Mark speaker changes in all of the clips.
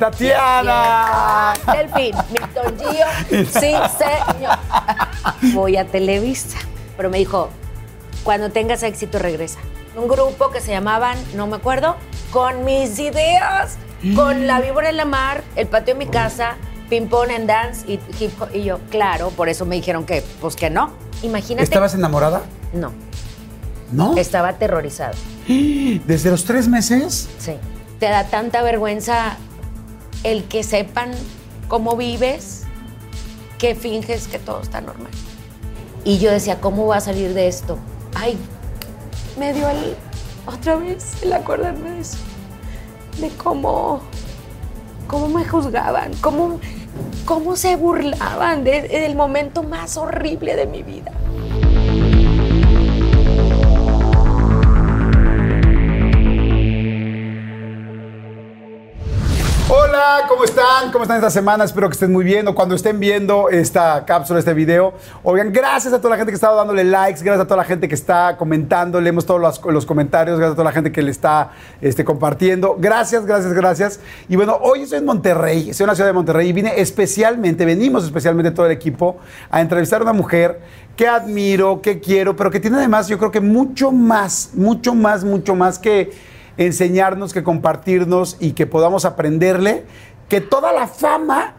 Speaker 1: Tatiana.
Speaker 2: Delfín, Milton Gio, sí, señor. Voy a Televisa. Pero me dijo, cuando tengas éxito regresa. Un grupo que se llamaban, no me acuerdo, con mis ideas, con la víbora en la mar, el patio de mi casa, ping pong and dance y hip hop. Y yo, claro, por eso me dijeron que, pues que no. Imagínate.
Speaker 1: ¿Estabas enamorada?
Speaker 2: No,
Speaker 1: ¿No?
Speaker 2: estaba aterrorizada.
Speaker 1: ¿Desde los tres meses?
Speaker 2: Sí. Te da tanta vergüenza el que sepan cómo vives que finges que todo está normal. Y yo decía, ¿cómo voy a salir de esto? Ay, me dio el, otra vez el acordarme de eso. De cómo, cómo me juzgaban, cómo, cómo se burlaban de- del momento más horrible de mi vida.
Speaker 1: Hola, ¿cómo están? ¿Cómo están esta semana? Espero que estén muy bien o cuando estén viendo esta cápsula, este video. Oigan, gracias a toda la gente que está dándole likes, gracias a toda la gente que está comentando, leemos todos los, comentarios, gracias a toda la gente que le está este, compartiendo. Gracias, gracias, gracias. Y bueno, hoy estoy en Monterrey, estoy en la ciudad de Monterrey y vine especialmente, venimos especialmente todo el equipo a entrevistar a una mujer que admiro, que quiero, pero que tiene además yo creo que mucho más, mucho más, mucho más que enseñarnos, que compartirnos y que podamos aprenderle que toda la fama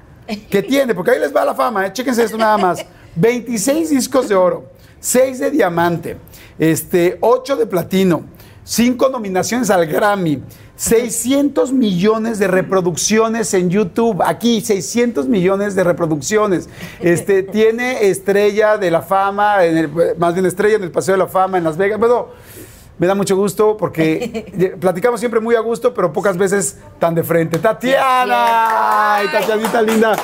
Speaker 1: que tiene, porque ahí les va la fama, ¿eh? chéquense esto nada más, 26 discos de oro, 6 de diamante, este, 8 de platino, 5 nominaciones al Grammy, 600 millones de reproducciones en YouTube, aquí 600 millones de reproducciones. Este, tiene estrella de la fama, en el- más bien estrella en el Paseo de la Fama en Las Vegas. Bueno, me da mucho gusto porque platicamos siempre muy a gusto, pero pocas veces tan de frente. Tatiana, ay, Tatianita linda.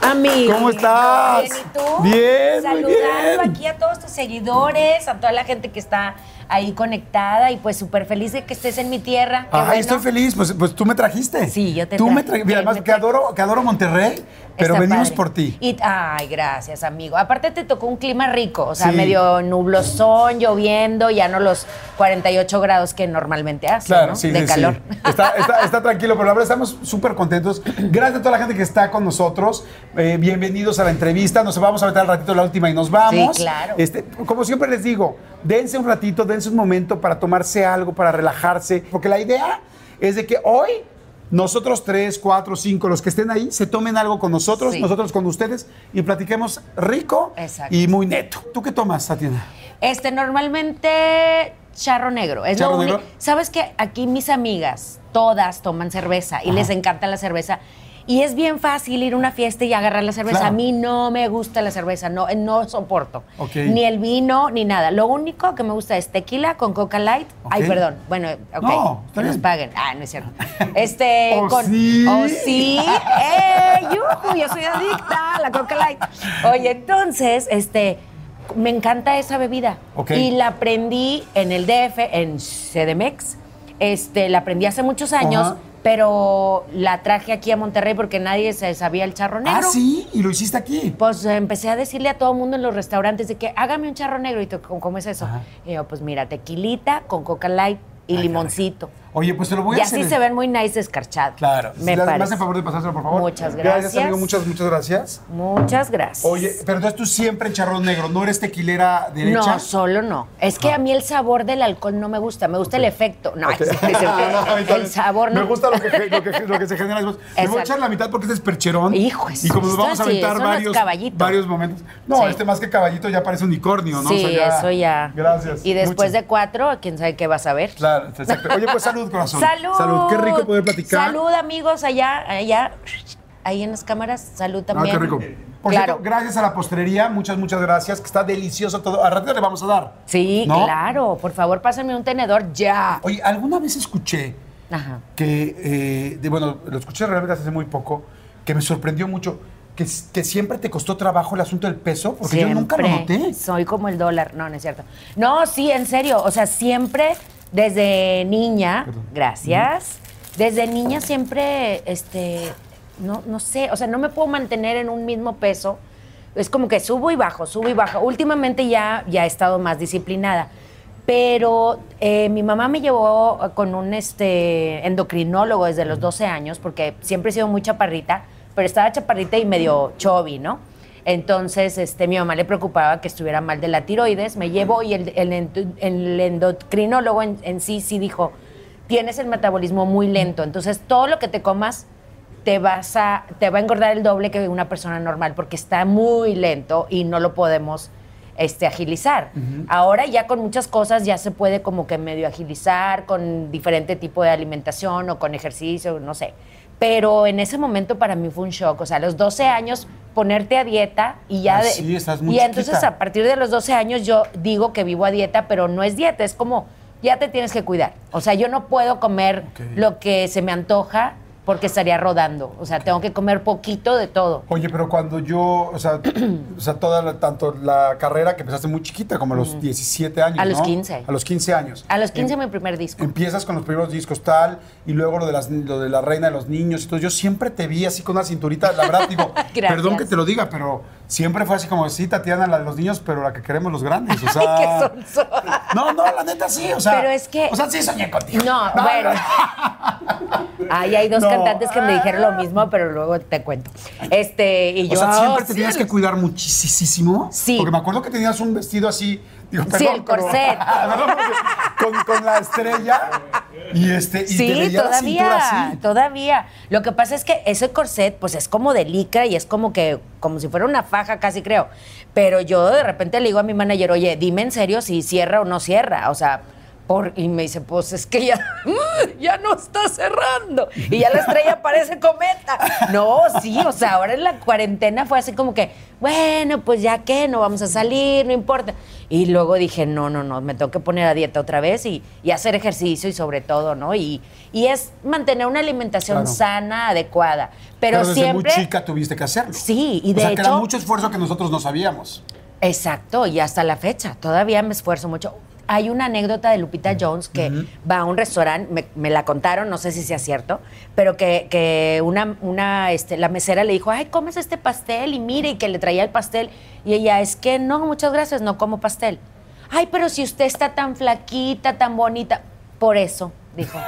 Speaker 2: Amigo.
Speaker 1: ¿Cómo estás?
Speaker 2: Bien, ¿y tú?
Speaker 1: Bien, muy
Speaker 2: Saludando
Speaker 1: bien.
Speaker 2: aquí a todos tus seguidores, a toda la gente que está ahí conectada y pues súper feliz de que estés en mi tierra.
Speaker 1: Ay,
Speaker 2: bueno.
Speaker 1: estoy feliz, pues, pues tú me trajiste.
Speaker 2: Sí, yo te
Speaker 1: Tú me trajiste.
Speaker 2: Me
Speaker 1: además que adoro, que adoro Monterrey, pero
Speaker 2: Está
Speaker 1: venimos
Speaker 2: padre.
Speaker 1: por ti.
Speaker 2: Y, ay, gracias, amigo. Aparte te tocó un clima rico, o sea,
Speaker 1: Sí.
Speaker 2: medio nublosón, lloviendo, ya no los 48 grados que normalmente hace,
Speaker 1: Claro,
Speaker 2: ¿no?
Speaker 1: sí,
Speaker 2: de
Speaker 1: sí,
Speaker 2: calor.
Speaker 1: está- está tranquilo, pero la verdad estamos súper contentos. Gracias a toda la gente que está con nosotros. Eh, bienvenidos a la entrevista. Nos vamos a meter al ratito la última y nos vamos.
Speaker 2: Sí, claro.
Speaker 1: Este, como siempre les digo, dense un ratito, dense un momento para tomarse algo, para relajarse. Porque la idea es de que hoy nosotros tres, cuatro, cinco, los que estén ahí, se tomen algo con nosotros,
Speaker 2: Sí.
Speaker 1: nosotros con ustedes y platiquemos rico
Speaker 2: Exacto.
Speaker 1: y muy neto. ¿Tú qué tomas, Tatiana?
Speaker 2: Este, normalmente charro negro. Es
Speaker 1: ¿Charro
Speaker 2: lo único.
Speaker 1: negro?
Speaker 2: Sabes que aquí mis amigas, todas toman cerveza y les encanta la cerveza. Y es bien fácil ir a una fiesta y agarrar la cerveza.
Speaker 1: Claro.
Speaker 2: A mí no me gusta la cerveza, no, no soporto. Ni el vino, ni nada. Lo único que me gusta es tequila con coca light. Ay, perdón. Bueno, ok.
Speaker 1: No,
Speaker 2: que nos paguen. Ah, no es cierto. Este,
Speaker 1: ¿Oh,
Speaker 2: con.
Speaker 1: sí?
Speaker 2: Oh, sí. ¡Eh! yujú, yo soy adicta a la coca light. Oye, entonces, este. Me encanta esa bebida. Y la aprendí en el DF, en CDMX. Este, la aprendí hace muchos años. Pero la traje aquí a Monterrey porque nadie se sabía el charro negro.
Speaker 1: Ah, sí, y lo hiciste aquí.
Speaker 2: Pues empecé a decirle a todo el mundo en los restaurantes de que hágame un charro negro. Y tú, ¿cómo, es eso?
Speaker 1: Ajá.
Speaker 2: Y yo, pues mira, tequilita con coca light y
Speaker 1: Ay,
Speaker 2: limoncito.
Speaker 1: Oye, pues te lo voy
Speaker 2: Y
Speaker 1: a hacer.
Speaker 2: así se ven muy nice escarchados.
Speaker 1: Claro.
Speaker 2: Me
Speaker 1: ¿Me
Speaker 2: parece.
Speaker 1: hacen favor de pasárselo, por favor?
Speaker 2: Muchas
Speaker 1: Gracias,
Speaker 2: gracias.
Speaker 1: amigo. Muchas, muchas gracias.
Speaker 2: Muchas gracias.
Speaker 1: Oye, pero entonces tú siempre en charrón negro, ¿no eres tequilera derecha?
Speaker 2: No, solo no. Es que a mí el sabor del alcohol no me gusta, me gusta el efecto. No, es- es- es- el sabor no.
Speaker 1: Me gusta lo que, lo que, lo que se genera después. Me voy a echar la mitad porque este es percherón.
Speaker 2: Hijo,
Speaker 1: Y como nos vamos a
Speaker 2: sí,
Speaker 1: aventar
Speaker 2: es
Speaker 1: varios, varios momentos. No,
Speaker 2: Sí.
Speaker 1: este más que caballito ya parece unicornio, ¿no?
Speaker 2: Sí, eso ya.
Speaker 1: Gracias.
Speaker 2: Y después
Speaker 1: Muchas.
Speaker 2: de cuatro, quién sabe qué vas a ver.
Speaker 1: Claro, exacto. Oye, pues salud, corazón.
Speaker 2: Salud.
Speaker 1: Salud. Qué rico poder platicar.
Speaker 2: Salud, amigos, allá, allá, ahí en las cámaras. Salud
Speaker 1: Ah,
Speaker 2: también.
Speaker 1: qué rico. Por
Speaker 2: claro.
Speaker 1: cierto, gracias a la postrería, muchas, muchas gracias, que está delicioso todo. A ratito le vamos a dar.
Speaker 2: Sí,
Speaker 1: ¿No?
Speaker 2: claro. Por favor, pásenme un tenedor ya.
Speaker 1: Oye, ¿alguna vez escuché
Speaker 2: Ajá.
Speaker 1: que, eh, de- bueno, lo escuché realmente hace muy poco, que me sorprendió mucho, que, siempre te costó trabajo el asunto del peso, porque yo nunca lo noté.
Speaker 2: Soy como el dólar. No, no es cierto. No, sí, en serio. O sea, siempre desde niña,
Speaker 1: Perdón.
Speaker 2: gracias. Desde niña siempre, este, no, no sé, o sea, no me puedo mantener en un mismo peso. Es como que subo y bajo, subo y bajo. Últimamente ya, ya he estado más disciplinada. Pero eh, mi mamá me llevó con un este, endocrinólogo desde los 12 años, porque siempre he sido muy chaparrita, pero estaba chaparrita y medio chovi, ¿no? Entonces, este, mi mamá le preocupaba que estuviera mal de la tiroides, me llevó y el, el, endo- el endocrinólogo en, en sí sí dijo, tienes el metabolismo muy lento, entonces todo lo que te comas te vas a te va a engordar el doble que una persona normal porque está muy lento y no lo podemos este, agilizar. Ahora ya con muchas cosas ya se puede como que medio agilizar con diferente tipo de alimentación o con ejercicio, no sé. Pero en ese momento para mí fue un shock. O sea, a los 12 años ponerte a dieta y ya...
Speaker 1: Ah,
Speaker 2: de-
Speaker 1: sí, estás muy
Speaker 2: y entonces a partir de los 12 años yo digo que vivo a dieta, pero no es dieta, es como ya te tienes que cuidar. O sea, yo no puedo comer lo que se me antoja porque estaría rodando. O sea, tengo que comer poquito de todo.
Speaker 1: Oye, pero cuando yo, o sea, o sea toda la- tanto la carrera que empezaste muy chiquita, como a los 17 años,
Speaker 2: A los
Speaker 1: ¿no?
Speaker 2: 15.
Speaker 1: A los 15 años.
Speaker 2: A los 15
Speaker 1: Em-
Speaker 2: mi primer disco.
Speaker 1: Empiezas con los primeros discos tal, y luego lo de, las, lo de la reina de los niños. Entonces yo siempre te vi así con una cinturita, la verdad, digo, perdón que te lo diga, pero siempre fue así como, sí, Tatiana, la de los niños, pero la que queremos los grandes. O sea,
Speaker 2: Ay, sonso.
Speaker 1: No, no, la neta sí, o sea.
Speaker 2: Pero es que-
Speaker 1: O sea, sí soñé contigo.
Speaker 2: No, bueno. Ay, hay dos
Speaker 1: No.
Speaker 2: cantantes que me dijeron lo mismo, pero luego te cuento. Este, y
Speaker 1: O
Speaker 2: yo.
Speaker 1: sea, siempre
Speaker 2: "Ah,
Speaker 1: te
Speaker 2: sí,
Speaker 1: tenías que cuidar muchísimo.
Speaker 2: Sí.
Speaker 1: Porque me acuerdo que tenías un vestido así. Digo,
Speaker 2: Sí,
Speaker 1: perdón,
Speaker 2: el
Speaker 1: pero-
Speaker 2: corset.
Speaker 1: con, con la estrella. Y este. Y te
Speaker 2: Sí,
Speaker 1: veía la cintura
Speaker 2: todavía,
Speaker 1: así.
Speaker 2: todavía. Lo que pasa es que ese corset, pues es como de licra y es como que, como si fuera una faja, casi creo. Pero yo de repente le digo a mi manager, oye, dime en serio si cierra o no cierra. O sea, por, y me dice, pues es que ya, ya no está cerrando. Y ya la estrella parece cometa. No, sí, o sea, ahora en la cuarentena fue así como que, bueno, pues ya que, no vamos a salir, no importa. Y luego dije, no, no, no, me tengo que poner a dieta otra vez y, y hacer ejercicio y sobre todo, ¿no? Y, y es mantener una alimentación
Speaker 1: Claro.
Speaker 2: sana, adecuada. Pero,
Speaker 1: desde
Speaker 2: siempre...
Speaker 1: muy chica tuviste que hacerlo.
Speaker 2: Sí, y
Speaker 1: o
Speaker 2: de
Speaker 1: sea, que era
Speaker 2: hecho-
Speaker 1: mucho esfuerzo que nosotros no sabíamos.
Speaker 2: Exacto, y hasta la fecha, todavía me esfuerzo mucho. Hay una anécdota de Lupita Jones que va a un restaurante, me, me la contaron, no sé si sea cierto, pero que, que una, una este, la mesera le dijo, ay, comes este pastel y mire, y que le traía el pastel. Y ella, es que no, muchas gracias, no como pastel. Ay, pero si usted está tan flaquita, tan bonita, por eso, dijo.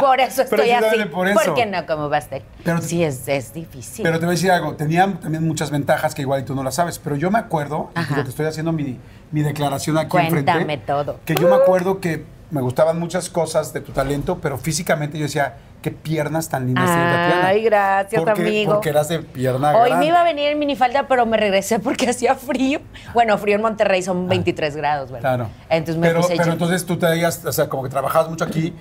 Speaker 2: Por eso estoy así.
Speaker 1: Por eso.
Speaker 2: Porque no como pastel.
Speaker 1: Pero-
Speaker 2: sí, es, es difícil.
Speaker 1: Pero te voy a decir algo, tenía también muchas ventajas que igual tú no las sabes, pero yo me acuerdo, digo, te estoy haciendo mi, mi declaración aquí
Speaker 2: Cuéntame
Speaker 1: enfrente,
Speaker 2: todo.
Speaker 1: que yo me acuerdo que me gustaban muchas cosas de tu talento, pero físicamente yo decía, qué piernas tan lindas.
Speaker 2: Ay, gracias,
Speaker 1: Porque-
Speaker 2: amigo.
Speaker 1: Porque eras de pierna
Speaker 2: Hoy
Speaker 1: grande.
Speaker 2: me iba a venir en minifalda, pero me regresé porque hacía frío. Bueno, frío en Monterrey son 23 grados, ¿verdad?
Speaker 1: Ah. Claro.
Speaker 2: Entonces me
Speaker 1: pero,
Speaker 2: puse
Speaker 1: pero entonces tú te veías, o sea, como que trabajabas mucho aquí,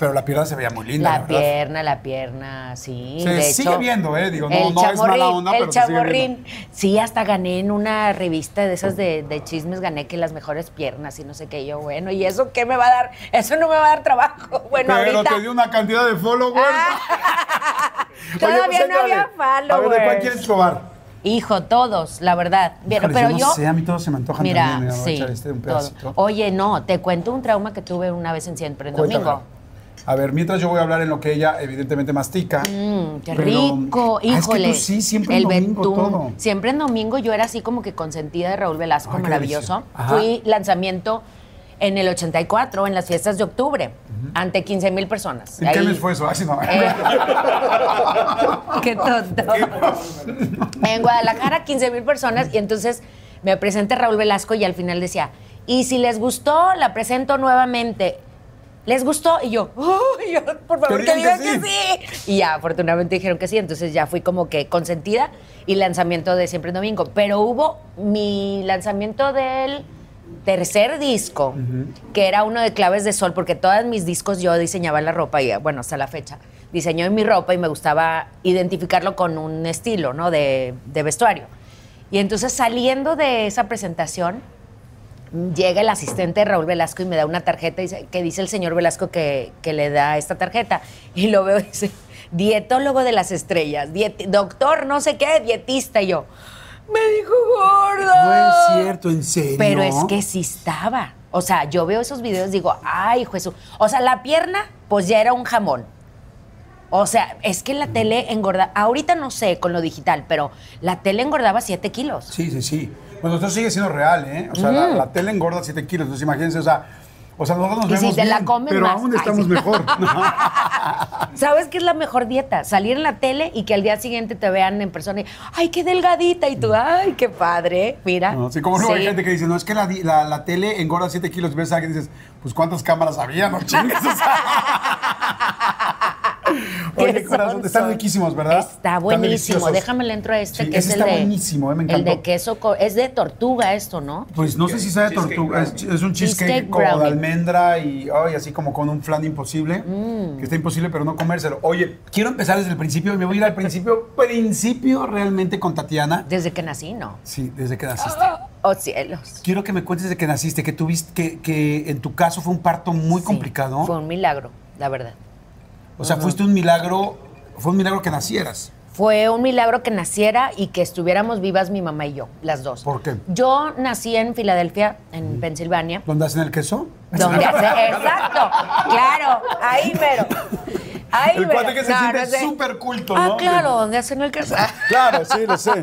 Speaker 1: pero la pierna se veía muy linda,
Speaker 2: la
Speaker 1: la,
Speaker 2: pierna, la pierna, sí.
Speaker 1: Se
Speaker 2: de
Speaker 1: sigue
Speaker 2: hecho,
Speaker 1: viendo, ¿eh? Digo, no- no es mala onda,
Speaker 2: el
Speaker 1: pero se sigue
Speaker 2: chamorrín. Sí, hasta gané en una revista de esas de, de chismes, gané que las mejores piernas y no sé qué. Yo, bueno, ¿y eso qué me va a dar? Eso no me va a dar trabajo. Bueno,
Speaker 1: Pero
Speaker 2: ahorita.
Speaker 1: te dio una cantidad de followers. Oye,
Speaker 2: Todavía
Speaker 1: pues,
Speaker 2: no había
Speaker 1: échale. A ver, ¿de cuál
Speaker 2: followers.
Speaker 1: quieres probar?
Speaker 2: Hijo, todos, la verdad.
Speaker 1: Híjole,
Speaker 2: pero
Speaker 1: yo
Speaker 2: yo.
Speaker 1: no sé, a mí todos se me antojan
Speaker 2: Mira,
Speaker 1: también, mira,
Speaker 2: sí.
Speaker 1: este un.
Speaker 2: Oye, no, te cuento un trauma que tuve una vez en Siempre en
Speaker 1: Cuéntamelo.
Speaker 2: Domingo.
Speaker 1: A ver, mientras yo voy a hablar en lo que ella evidentemente mastica.
Speaker 2: Mm, qué
Speaker 1: pero-
Speaker 2: rico,
Speaker 1: Ah, es que
Speaker 2: híjole.
Speaker 1: tú sí, siempre
Speaker 2: el
Speaker 1: en domingo todo.
Speaker 2: Siempre en domingo yo era así como que consentida de Raúl Velasco,
Speaker 1: Ay, qué
Speaker 2: maravilloso. Fui lanzamiento en el 84, en las fiestas de octubre, ante 15 mil personas.
Speaker 1: ¿En qué mes fue eso? Ay, no.
Speaker 2: Eh, Qué tonto. En Guadalajara, 15 mil personas, y entonces me presenta Raúl Velasco y al final decía, y si les gustó, la presento nuevamente. ¿Les gustó? Y yo, "Uy, yo, por favor,
Speaker 1: Que digan que
Speaker 2: que sí. Y ya, afortunadamente dijeron que sí, entonces ya fui como que consentida y lanzamiento de Siempre en Domingo. Pero hubo mi lanzamiento del tercer disco, que era uno de Claves de Sol, porque todos mis discos yo diseñaba la ropa y, bueno, hasta la fecha, diseñó mi ropa y me gustaba identificarlo con un estilo, ¿no? De, de vestuario. Y entonces saliendo de esa presentación, llega el asistente de Raúl Velasco y me da una tarjeta que dice el señor Velasco que, que le da esta tarjeta. Y lo veo y dice, dietólogo de las estrellas, doctor no sé qué, dietista. Y yo, me dijo gorda.
Speaker 1: No es cierto, en serio.
Speaker 2: Pero es que sí estaba. O sea, yo veo esos videos y digo, ay, Jesús. O sea, la pierna, pues ya era un jamón. O sea, es que la tele engorda. Ahorita no sé con lo digital, pero la tele engordaba 7 kilos.
Speaker 1: Sí, sí, sí. Bueno, esto sigue siendo real, ¿eh? O sea, la, la tele engorda 7 kilos. Entonces, imagínense, o sea, O sea, nosotros nos
Speaker 2: Y si
Speaker 1: vemos
Speaker 2: te la
Speaker 1: bien,
Speaker 2: comes
Speaker 1: pero
Speaker 2: más.
Speaker 1: aún
Speaker 2: Ay,
Speaker 1: estamos
Speaker 2: sí.
Speaker 1: mejor.
Speaker 2: ¿Sabes qué es la mejor dieta? Salir en la tele y que al día siguiente te vean en persona y, ay, qué delgadita. Y tú, ay, qué padre. Mira.
Speaker 1: No, sí, como luego hay gente que dice, no, es que la, la, la tele engorda 7 kilos. Ves a alguien y dices, pues ¿cuántas cámaras había? No chingues. o sea. Oye,
Speaker 2: ¿Qué
Speaker 1: corazón, están
Speaker 2: Son-
Speaker 1: riquísimos, ¿verdad?
Speaker 2: Está buenísimo. Déjame le entro a este
Speaker 1: Sí,
Speaker 2: que
Speaker 1: ese
Speaker 2: es el
Speaker 1: está
Speaker 2: de.
Speaker 1: buenísimo, eh, me
Speaker 2: El
Speaker 1: encantó.
Speaker 2: de queso. Es de tortuga esto, ¿no?
Speaker 1: Pues no sé si sabe tortuga, es, un cheesecake,
Speaker 2: Cheesecake
Speaker 1: como de almendra y ay, así como con un flan imposible,
Speaker 2: Mm.
Speaker 1: que está imposible pero no comérselo. Oye, quiero empezar desde el principio y me voy a ir al principio, principio realmente con Tatiana.
Speaker 2: Desde que nací, ¿no?
Speaker 1: Sí, desde que naciste.
Speaker 2: Oh, cielos.
Speaker 1: Quiero que me cuentes desde que naciste, que tuviste, que, que en tu caso fue un parto muy
Speaker 2: Sí,
Speaker 1: complicado.
Speaker 2: Fue un milagro, la verdad.
Speaker 1: O sea, fuiste un milagro, fue un milagro que nacieras.
Speaker 2: Fue un milagro que naciera y que estuviéramos vivas mi mamá y yo, las dos.
Speaker 1: ¿Por qué?
Speaker 2: Yo nací en Filadelfia, en Pensilvania.
Speaker 1: ¿Dónde hacen el queso?
Speaker 2: Hace, exacto, claro, ahí mero. Ahí
Speaker 1: El cuate que se
Speaker 2: No,
Speaker 1: siente
Speaker 2: no sé.
Speaker 1: súper culto,
Speaker 2: Ah,
Speaker 1: ¿no?
Speaker 2: claro, donde hacen el queso.
Speaker 1: Claro, sí, lo sé.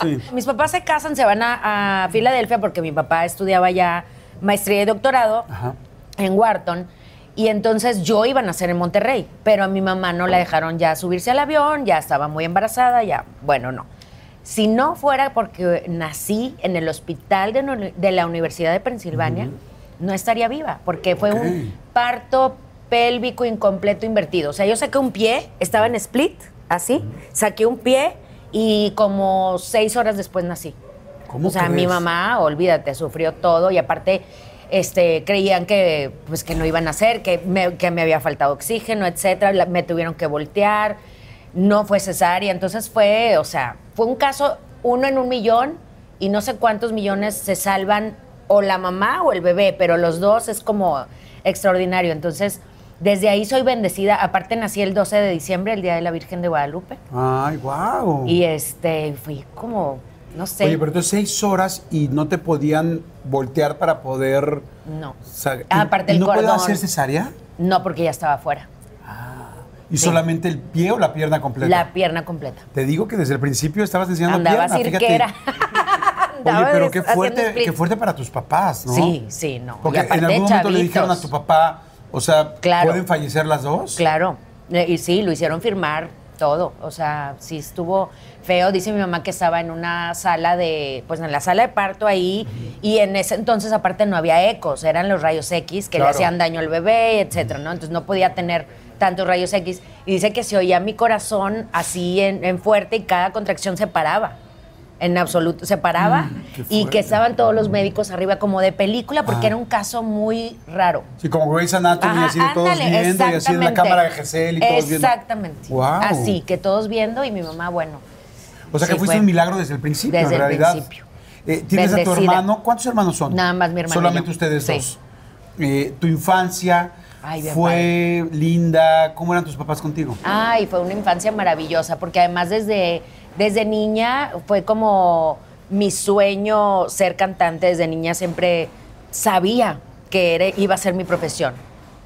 Speaker 1: Sí.
Speaker 2: Mis papás se casan, se van a, a Filadelfia porque mi papá estudiaba ya maestría y doctorado
Speaker 1: Ajá.
Speaker 2: en Wharton. Y entonces yo iba a nacer en Monterrey, pero a mi mamá no la dejaron ya subirse al avión, ya estaba muy embarazada, ya, bueno, no. Si no fuera porque nací en el hospital de, la Universidad de Pensilvania, no estaría viva, porque fue un parto pélvico incompleto invertido. O sea, yo saqué un pie, estaba en split, así, saqué un pie y como seis horas después nací.
Speaker 1: ¿Cómo
Speaker 2: o sea, mi mamá, olvídate, sufrió todo y aparte este, creían que, pues, que no iban a hacer, que me, que me había faltado oxígeno, etcétera. La- Me tuvieron que voltear, no fue cesárea. Entonces fue, o sea, fue un caso uno en un millón y no sé cuántos millones se salvan o la mamá o el bebé, pero los dos es como extraordinario. Entonces, desde ahí soy bendecida. Aparte nací el 12 de diciembre, el Día de la Virgen de Guadalupe.
Speaker 1: Ay, wow.
Speaker 2: Y este, fui como, no sé.
Speaker 1: Oye, pero entonces seis horas y no te podían voltear para poder.
Speaker 2: No. Ah,
Speaker 1: ¿y-
Speaker 2: aparte el
Speaker 1: no puede
Speaker 2: cordón.
Speaker 1: hacer cesárea?
Speaker 2: No, porque ya estaba afuera.
Speaker 1: ¿Y solamente el pie o la pierna completa?
Speaker 2: La pierna completa.
Speaker 1: Te digo que desde el principio estabas enseñando
Speaker 2: Andaba
Speaker 1: pierna,
Speaker 2: cirquera.
Speaker 1: Oye, pero qué fuerte, qué fuerte para tus papás, ¿no?
Speaker 2: Sí, sí, no.
Speaker 1: Porque en algún momento le dijeron a tu papá, o sea,
Speaker 2: Claro.
Speaker 1: ¿pueden fallecer las dos?
Speaker 2: Claro. Eh, Y sí, lo hicieron firmar todo. O sea, sí estuvo feo. Dice mi mamá que estaba en una sala de, pues en la sala de parto ahí, y en ese entonces aparte no había ecos, eran los rayos X que
Speaker 1: Claro.
Speaker 2: le hacían daño al bebé, etcétera, ¿no? Entonces no podía tener tantos rayos X. Y dice que se oía mi corazón así en, en fuerte y cada contracción se paraba. En absoluto, se paraba
Speaker 1: Mm,
Speaker 2: y que estaban todos los médicos arriba como de película porque
Speaker 1: Ah.
Speaker 2: era un caso muy raro.
Speaker 1: Sí, como Grey's Anatomy,
Speaker 2: Ajá,
Speaker 1: así de todos viendo y así en la cámara de Gesell y todos viendo.
Speaker 2: Exactamente.
Speaker 1: Wow.
Speaker 2: Así, que todos viendo y mi mamá, bueno.
Speaker 1: O sea que
Speaker 2: Sí,
Speaker 1: fuiste
Speaker 2: fue.
Speaker 1: un milagro desde el principio,
Speaker 2: Desde
Speaker 1: en
Speaker 2: el
Speaker 1: realidad.
Speaker 2: principio.
Speaker 1: Eh, ¿Tienes a tu hermano? ¿Cuántos hermanos son?
Speaker 2: Nada más mi hermano
Speaker 1: Solamente ustedes
Speaker 2: Sí.
Speaker 1: dos. Eh, ¿Tu infancia
Speaker 2: Ay,
Speaker 1: fue linda? ¿Cómo eran tus papás contigo?
Speaker 2: Ay, fue una infancia maravillosa, porque además desde, desde niña fue como mi sueño ser cantante. Desde niña siempre sabía que era- iba a ser mi profesión.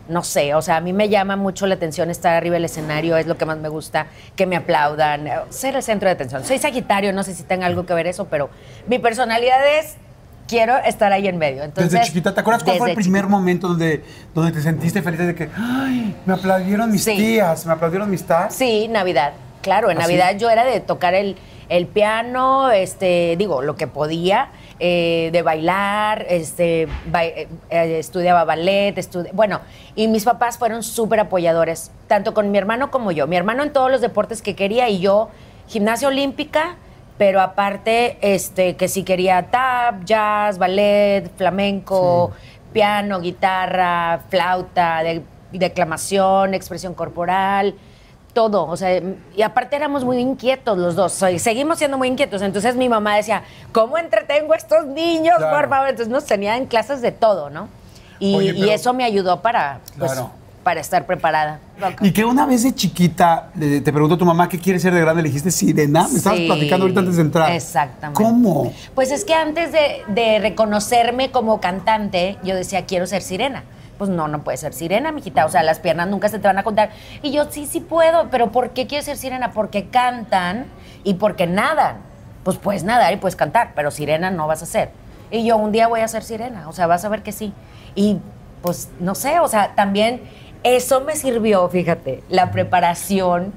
Speaker 2: No sé, o sea, a mí me llama mucho la atención estar arriba del escenario, es lo que más me gusta, que me aplaudan, eh, ser el centro de atención. Soy Sagitario, no sé si tenga algo que ver eso, pero mi personalidad es, quiero estar ahí en medio. Entonces,
Speaker 1: desde chiquita, ¿te acuerdas cuál fue el primer
Speaker 2: chiquita.
Speaker 1: momento donde, donde te sentiste feliz de que, ay, me aplaudieron mis
Speaker 2: Sí.
Speaker 1: tías, me aplaudieron mis tas?
Speaker 2: Sí, Navidad. Claro, en
Speaker 1: ¿Ah, sí?
Speaker 2: Navidad yo era de tocar el, el piano, este, digo, lo que podía, eh, de bailar, este, ba- eh, eh, estudiaba ballet, estudi- bueno, y mis papás fueron súper apoyadores, tanto con mi hermano como yo. Mi hermano en todos los deportes que quería y yo, gimnasia olímpica, pero aparte, este, que si quería tap, jazz, ballet, flamenco, piano, guitarra, flauta, de- declamación, expresión corporal, todo. O sea, y aparte éramos muy inquietos los dos. soy- seguimos siendo muy inquietos. Entonces mi mamá decía, ¿cómo entretengo a estos niños,
Speaker 1: Claro.
Speaker 2: por favor? Entonces nos tenían clases de todo, ¿no? Y,
Speaker 1: Oye,
Speaker 2: y
Speaker 1: pero-
Speaker 2: eso me ayudó para, pues,
Speaker 1: Claro.
Speaker 2: para estar preparada.
Speaker 1: Y que una vez de chiquita le- te preguntó tu mamá qué quiere ser de grande, le dijiste sirena. Me estabas platicando ahorita antes de entrar.
Speaker 2: Exactamente.
Speaker 1: ¿Cómo?
Speaker 2: Pues es que antes de, de reconocerme como cantante, yo decía, quiero ser sirena. Pues no, no puedes ser sirena, mijita. O sea, las piernas nunca se te van a contar. Y yo, sí, sí puedo. Pero ¿por qué quieres ser sirena? Porque cantan y porque nadan. Pues puedes nadar y puedes cantar, pero sirena no vas a ser. Y yo, un día voy a ser sirena. O sea, vas a ver que sí. Y pues no sé, o sea, también eso me sirvió, fíjate, la preparación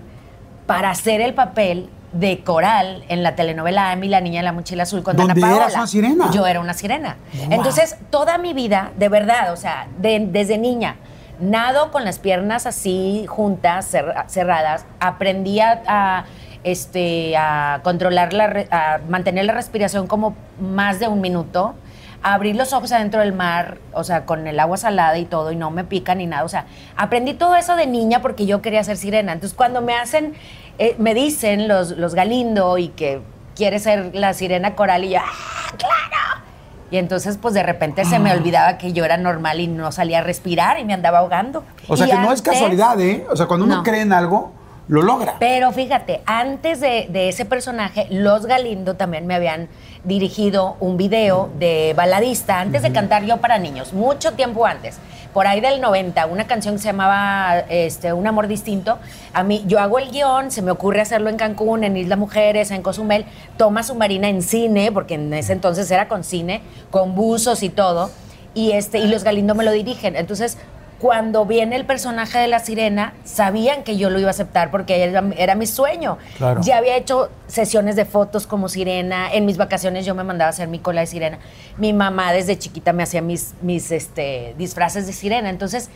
Speaker 2: para hacer el papel de coral en la telenovela Amy, la niña de la mochila azul con Ana
Speaker 1: ¿Donde
Speaker 2: Paola.
Speaker 1: eras una sirena?
Speaker 2: Yo era una sirena.
Speaker 1: Wow.
Speaker 2: Entonces, toda mi vida, de verdad, o sea, de- desde niña, nado con las piernas así juntas, cer- cerradas, aprendí a, a, este, a controlar, la, a mantener la respiración como más de un minuto, abrir los ojos adentro del mar, o sea, con el agua salada y todo, y no me pica ni nada. O sea, aprendí todo eso de niña porque yo quería ser sirena. Entonces, cuando me hacen, eh, me dicen los, los Galindo y que quiere ser la sirena coral, y yo, ¡ah, claro! Y entonces, pues de repente se
Speaker 1: Ah.
Speaker 2: me olvidaba que yo era normal y no salía a respirar y me andaba ahogando.
Speaker 1: O sea
Speaker 2: Y
Speaker 1: que no es casualidad, ¿eh? O sea, cuando uno
Speaker 2: No.
Speaker 1: cree en algo, lo logra.
Speaker 2: Pero fíjate, antes de, de ese personaje, los Galindo también me habían dirigido un video de baladista antes de cantar yo para niños, mucho tiempo antes. Por ahí del 90, una canción que se llamaba este, Un amor distinto. A mí, yo hago el guion, se me ocurre hacerlo en Cancún, en Isla Mujeres, en Cozumel, toma submarina en cine, porque en ese entonces era con cine, con buzos y todo. Y, este, y los Galindo me lo dirigen. Entonces, cuando viene el personaje de la sirena, sabían que yo lo iba a aceptar porque era, era mi sueño.
Speaker 1: Claro.
Speaker 2: Ya había hecho sesiones de fotos como sirena. En mis vacaciones yo me mandaba a hacer mi cola de sirena. Mi mamá desde chiquita me hacía mis, mis este, disfraces de sirena. Entonces,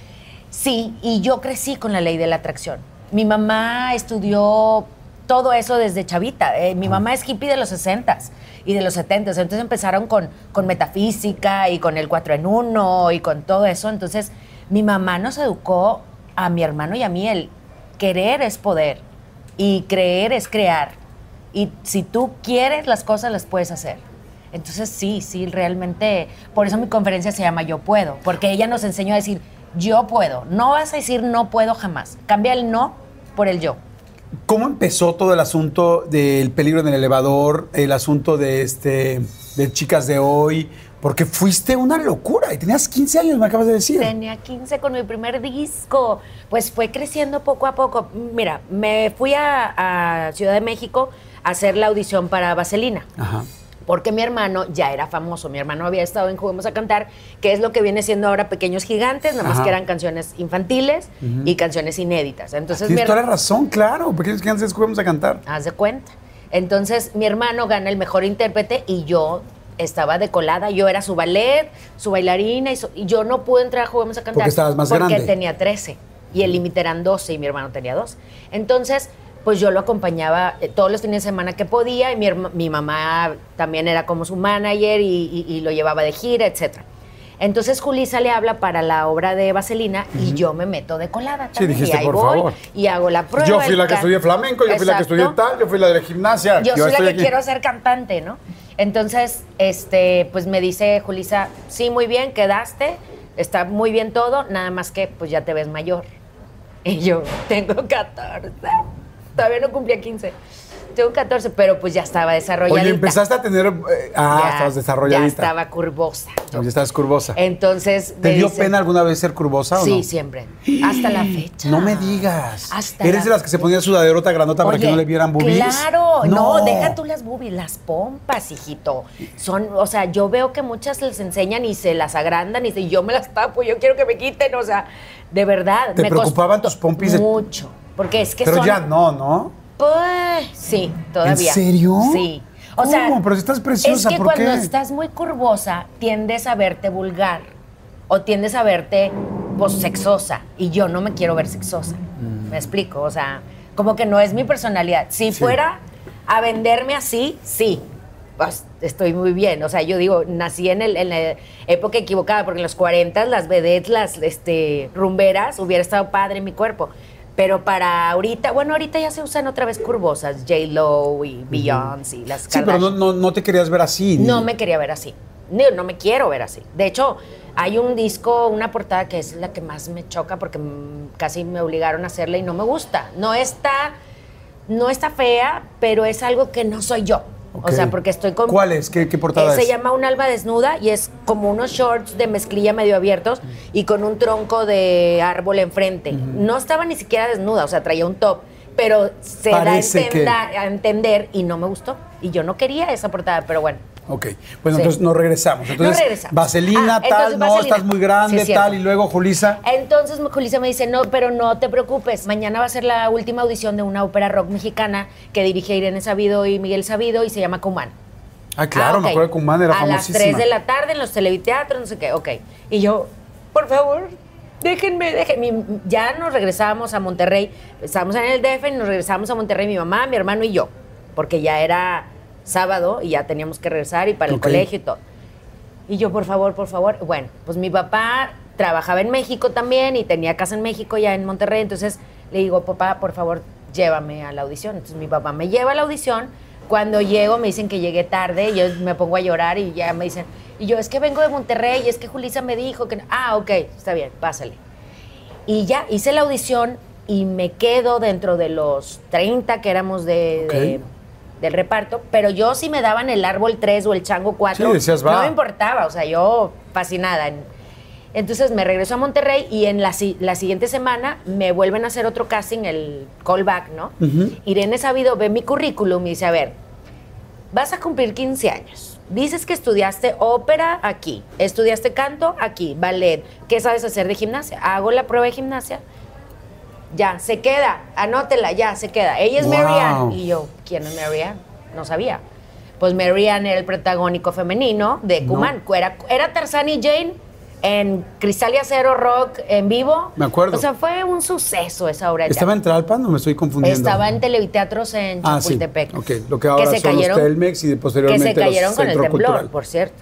Speaker 2: sí, y yo crecí con la ley de la atracción. Mi mamá estudió todo eso desde chavita. Eh, mi mamá es hippie de los 60s y de los 70s. Entonces empezaron con, con metafísica y con el 4 en 1 y con todo eso. Entonces mi mamá nos educó a mi hermano y a mí el querer es poder y creer es crear. Y si tú quieres las cosas, las puedes hacer. Entonces sí, sí, realmente, por eso mi conferencia se llama Yo Puedo, porque ella nos enseñó a decir, yo puedo. No vas a decir no puedo jamás. Cambia el no por el yo.
Speaker 1: ¿Cómo empezó todo el asunto del peligro en el elevador, el asunto de este de chicas de hoy? Porque fuiste una locura y tenías 15 años, me acabas de decir.
Speaker 2: Tenía 15 con mi primer disco. Pues fue creciendo poco a poco. Mira, me fui a, a Ciudad de México a hacer la audición para Vaselina.
Speaker 1: Ajá.
Speaker 2: Porque mi hermano ya era famoso. Mi hermano había estado en Juguemos a Cantar, que es lo que viene siendo ahora Pequeños Gigantes, nada más
Speaker 1: Ajá.
Speaker 2: que eran canciones infantiles y canciones inéditas. Entonces,
Speaker 1: Tienes toda la razón, claro. Pequeños gigantes jugamos a cantar.
Speaker 2: Haz de cuenta. Entonces, mi hermano gana el mejor intérprete y yo estaba de colada. Yo era su ballet, su bailarina y, su- y yo no pude entrar a Juguemos a Cantar.
Speaker 1: Porque estabas más
Speaker 2: Porque
Speaker 1: grande.
Speaker 2: tenía 13 y el límite eran 12 y mi hermano tenía 2. Entonces, pues yo lo acompañaba eh, todos los fines de semana que podía y mi, mi mamá también era como su manager y, y- y lo llevaba de gira, etcétera. Entonces Julisa le habla para la obra de Vaselina y yo me meto de colada
Speaker 1: Sí,
Speaker 2: también.
Speaker 1: dijiste,
Speaker 2: y ahí
Speaker 1: por
Speaker 2: voy
Speaker 1: favor.
Speaker 2: y hago la prueba.
Speaker 1: yo fui la que estudié flamenco, yo fui la que estudié tal, yo fui la de la gimnasia.
Speaker 2: Yo soy la que
Speaker 1: aquí.
Speaker 2: quiero ser cantante, ¿no? Entonces, este, pues me dice Julisa, sí, muy bien, quedaste, está muy bien todo, nada más que pues ya te ves mayor. Y yo, tengo 14, todavía no cumplía 15. Tengo 14, pero pues ya estaba desarrolladita.
Speaker 1: Oye, empezaste a tener. eh, ah,
Speaker 2: Ya-
Speaker 1: estabas desarrolladita.
Speaker 2: Ya estaba curvosa.
Speaker 1: Ya estabas curvosa.
Speaker 2: Entonces,
Speaker 1: ¿Te dio
Speaker 2: dice-
Speaker 1: pena alguna vez ser curvosa o
Speaker 2: Sí,
Speaker 1: no?
Speaker 2: siempre. Hasta la fecha.
Speaker 1: No me digas.
Speaker 2: Hasta
Speaker 1: ¿Eres
Speaker 2: la
Speaker 1: de las que se ponía sudaderota grandota para que
Speaker 2: Oye,
Speaker 1: no le vieran boobies?
Speaker 2: Claro, no. deja tú las boobies, las pompas, hijito. Son, o sea, yo veo que muchas les enseñan y se las agrandan y se- yo me las tapo, yo quiero que me quiten, o sea, de verdad.
Speaker 1: ¿Te
Speaker 2: me
Speaker 1: preocupaban tus pompis
Speaker 2: Mucho, porque es que
Speaker 1: Pero
Speaker 2: son-
Speaker 1: ya no, ¿no?
Speaker 2: Pues, sí, todavía.
Speaker 1: ¿En serio?
Speaker 2: Sí. O
Speaker 1: ¿Cómo?
Speaker 2: sea,
Speaker 1: Pero si estás preciosa,
Speaker 2: es que
Speaker 1: ¿por
Speaker 2: cuando
Speaker 1: qué?
Speaker 2: estás muy curvosa, tiendes a verte vulgar o tiendes a verte pues, sexosa. Y yo no me quiero ver sexosa. ¿Me explico? O sea, como que no es mi personalidad. Si
Speaker 1: Sí.
Speaker 2: fuera a venderme así, sí. Pues estoy muy bien. O sea, yo digo, nací en, el- en la época equivocada, porque en los 40 las vedettes, las este, rumberas, hubiera estado padre en mi cuerpo. Pero para ahorita, bueno, ahorita ya se usan otra vez curvosas, J-Lo y Beyoncé y las
Speaker 1: Sí, pero no,
Speaker 2: Kardashian.
Speaker 1: no, no te querías ver así. ni-
Speaker 2: No me quería ver así. No, no me quiero ver así. De hecho, hay un disco, una portada que es la que más me choca porque casi me obligaron a hacerla y no me gusta. No está, no está fea, pero es algo que no soy yo. O sea, porque estoy con...
Speaker 1: ¿Cuál es? ¿Qué, qué portada
Speaker 2: Eh, se
Speaker 1: es?
Speaker 2: llama Un alba desnuda y es como unos shorts de mezclilla medio abiertos y con un tronco de árbol enfrente. No estaba ni siquiera desnuda, o sea, traía un top, pero se
Speaker 1: Parece
Speaker 2: da a,
Speaker 1: que-
Speaker 2: entenda- a entender y no me gustó. Y yo no quería esa portada, pero bueno.
Speaker 1: Ok, bueno,
Speaker 2: Sí.
Speaker 1: entonces nos regresamos. Entonces,
Speaker 2: regresamos.
Speaker 1: Vaselina,
Speaker 2: Ah,
Speaker 1: tal,
Speaker 2: entonces,
Speaker 1: no,
Speaker 2: vaselina.
Speaker 1: estás muy grande,
Speaker 2: Sí,
Speaker 1: tal, y luego Julisa.
Speaker 2: Entonces Julissa me dice, no, pero no te preocupes, mañana va a ser la última audición de una ópera rock mexicana que dirige Irene Sabido y Miguel Sabido y se llama Cumán.
Speaker 1: Ah, claro,
Speaker 2: Ah,
Speaker 1: me acuerdo que Cumán era
Speaker 2: A
Speaker 1: famosísima.
Speaker 2: las 3 de la tarde en los televiteatros, no sé qué, ok. Y yo, por favor, déjenme, déjenme. Ya nos regresábamos a Monterrey, estábamos en el DF y nos regresábamos a Monterrey, mi mamá, mi hermano y yo, porque ya era sábado y ya teníamos que regresar y para el colegio y todo. Y yo, por favor, por favor. Bueno, pues mi papá trabajaba en México también y tenía casa en México, ya en Monterrey. Entonces le digo, papá, por favor, llévame a la audición. Entonces mi papá me lleva a la audición. Cuando llego me dicen que llegué tarde yo me pongo a llorar y ya me dicen, y yo, es que vengo de Monterrey y es que Julisa me dijo que... no". Ah, ok, está bien, pásale. Y ya hice la audición y me quedo dentro de los 30 que éramos de. Del reparto, pero yo si me daban el árbol 3 o el chango 4,
Speaker 1: Sí, decías, va.
Speaker 2: no me importaba, o sea, yo fascinada. Entonces me regreso a Monterrey y en la, la siguiente semana me vuelven a hacer otro casting, el callback, ¿no? Irene Sabido ve mi currículum y dice, a ver, vas a cumplir 15 años. Dices que estudiaste ópera aquí, estudiaste canto aquí, ballet. ¿Qué sabes hacer de gimnasia? Hago la prueba de gimnasia. Ya, se queda, anótela, ya, se queda. Ella es
Speaker 1: Wow.
Speaker 2: Mary Ann. Y yo, ¿quién es Mary Ann? No sabía. Pues Mary Ann era el protagónico femenino de
Speaker 1: No.
Speaker 2: Kuman. Era, era Tarzán y Jane en Cristal y Acero Rock en vivo.
Speaker 1: Me acuerdo.
Speaker 2: O sea, fue un suceso esa obra. de
Speaker 1: ¿Estaba en Tralpan o me estoy confundiendo?
Speaker 2: estaba en televiteatros en
Speaker 1: Ah, sí.
Speaker 2: Chapultepec.
Speaker 1: Ok, lo que ahora son los Telmex y
Speaker 2: que
Speaker 1: posteriormente
Speaker 2: se cayeron
Speaker 1: los
Speaker 2: con el temblor,
Speaker 1: Cultural.
Speaker 2: por cierto.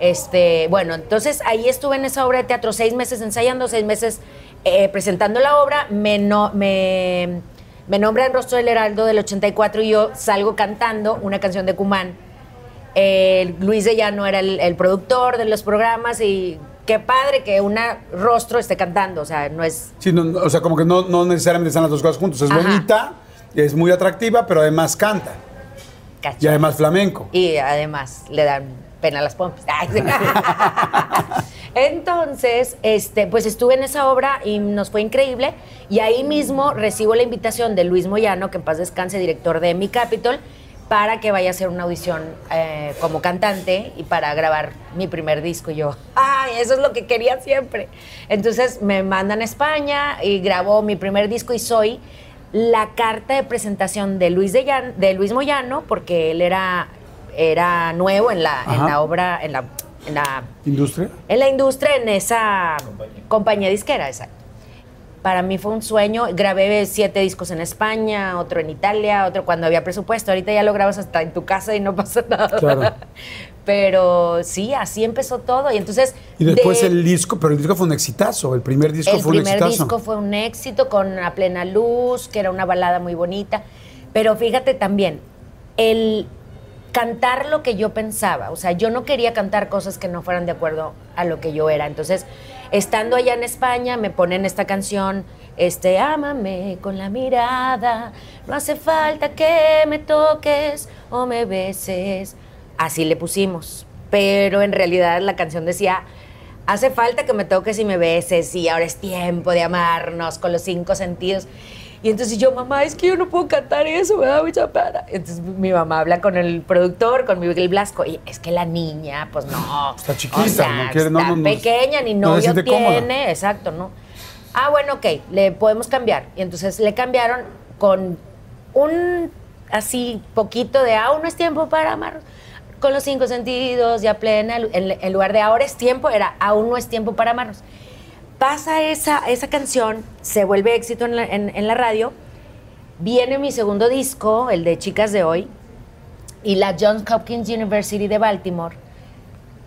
Speaker 2: Este, bueno, entonces ahí estuve en esa obra de teatro seis meses ensayando, seis meses eh, presentando la obra. Me, no, me, me nombran Rostro del Heraldo del 84 y yo salgo cantando una canción de Cumán. Eh, Luis de Llano era el, el productor de los programas y qué padre que una rostro esté cantando, o sea, no es
Speaker 1: Sí, no, no, o sea, como que no, no necesariamente están las dos cosas juntas. Es
Speaker 2: Ajá.
Speaker 1: bonita, es muy atractiva, pero además canta.
Speaker 2: cacho.
Speaker 1: Y además flamenco.
Speaker 2: Y además le dan pena las sí. Entonces, este, pues estuve en esa obra y nos fue increíble. Y ahí mismo recibo la invitación de Luis Moyano, que en paz descanse, director de Mi Capitol, para que vaya a hacer una audición eh, como cantante y para grabar mi primer disco. Y yo, ¡ay! Eso es lo que quería siempre. Entonces me mandan a España y grabo mi primer disco y soy la carta de presentación de Luis, de Llan- de Luis Moyano, porque él era, era nuevo en la, en la obra, en la, en la
Speaker 1: ¿Industria?
Speaker 2: en la industria, en esa compañía, disquera, exacto. Para mí fue un sueño. Grabé siete discos en España, otro en Italia, otro cuando había presupuesto. Ahorita ya lo grabas hasta en tu casa y no pasa nada.
Speaker 1: Claro.
Speaker 2: Pero sí, así empezó todo. Y entonces.
Speaker 1: Y después
Speaker 2: de-
Speaker 1: el disco, pero el disco fue un exitazo. El primer disco
Speaker 2: el
Speaker 1: fue un
Speaker 2: primer
Speaker 1: exitazo.
Speaker 2: disco fue un éxito con A Plena Luz, que era una balada muy bonita. Pero fíjate también, el cantar lo que yo pensaba, o sea, yo no quería cantar cosas que no fueran de acuerdo a lo que yo era. Entonces, estando allá en España, me ponen esta canción, este, ámame con la mirada, no hace falta que me toques o me beses. Así le pusimos. Pero en realidad la canción decía, hace falta que me toques y me beses y ahora es tiempo de amarnos con los cinco sentidos. Y entonces yo, mamá, es que yo no puedo cantar eso, me da mucha pena. Entonces mi mamá habla con el productor, con Miguel Blasco, y es que la niña, pues no.
Speaker 1: Está chiquita,
Speaker 2: o sea,
Speaker 1: no quiere- no,
Speaker 2: está
Speaker 1: no,
Speaker 2: pequeña, ni novio tiene,
Speaker 1: cómoda.
Speaker 2: exacto, ¿no? Ah, bueno, ok, le podemos cambiar. Y entonces le cambiaron con un así poquito de aún no es tiempo para amar con los cinco sentidos ya plena en, en lugar de ahora es tiempo era aún no es tiempo para amarnos pasa esa, esa canción se vuelve éxito en la, en- en la radio viene mi segundo disco el de chicas de hoy y la Johns Hopkins University de Baltimore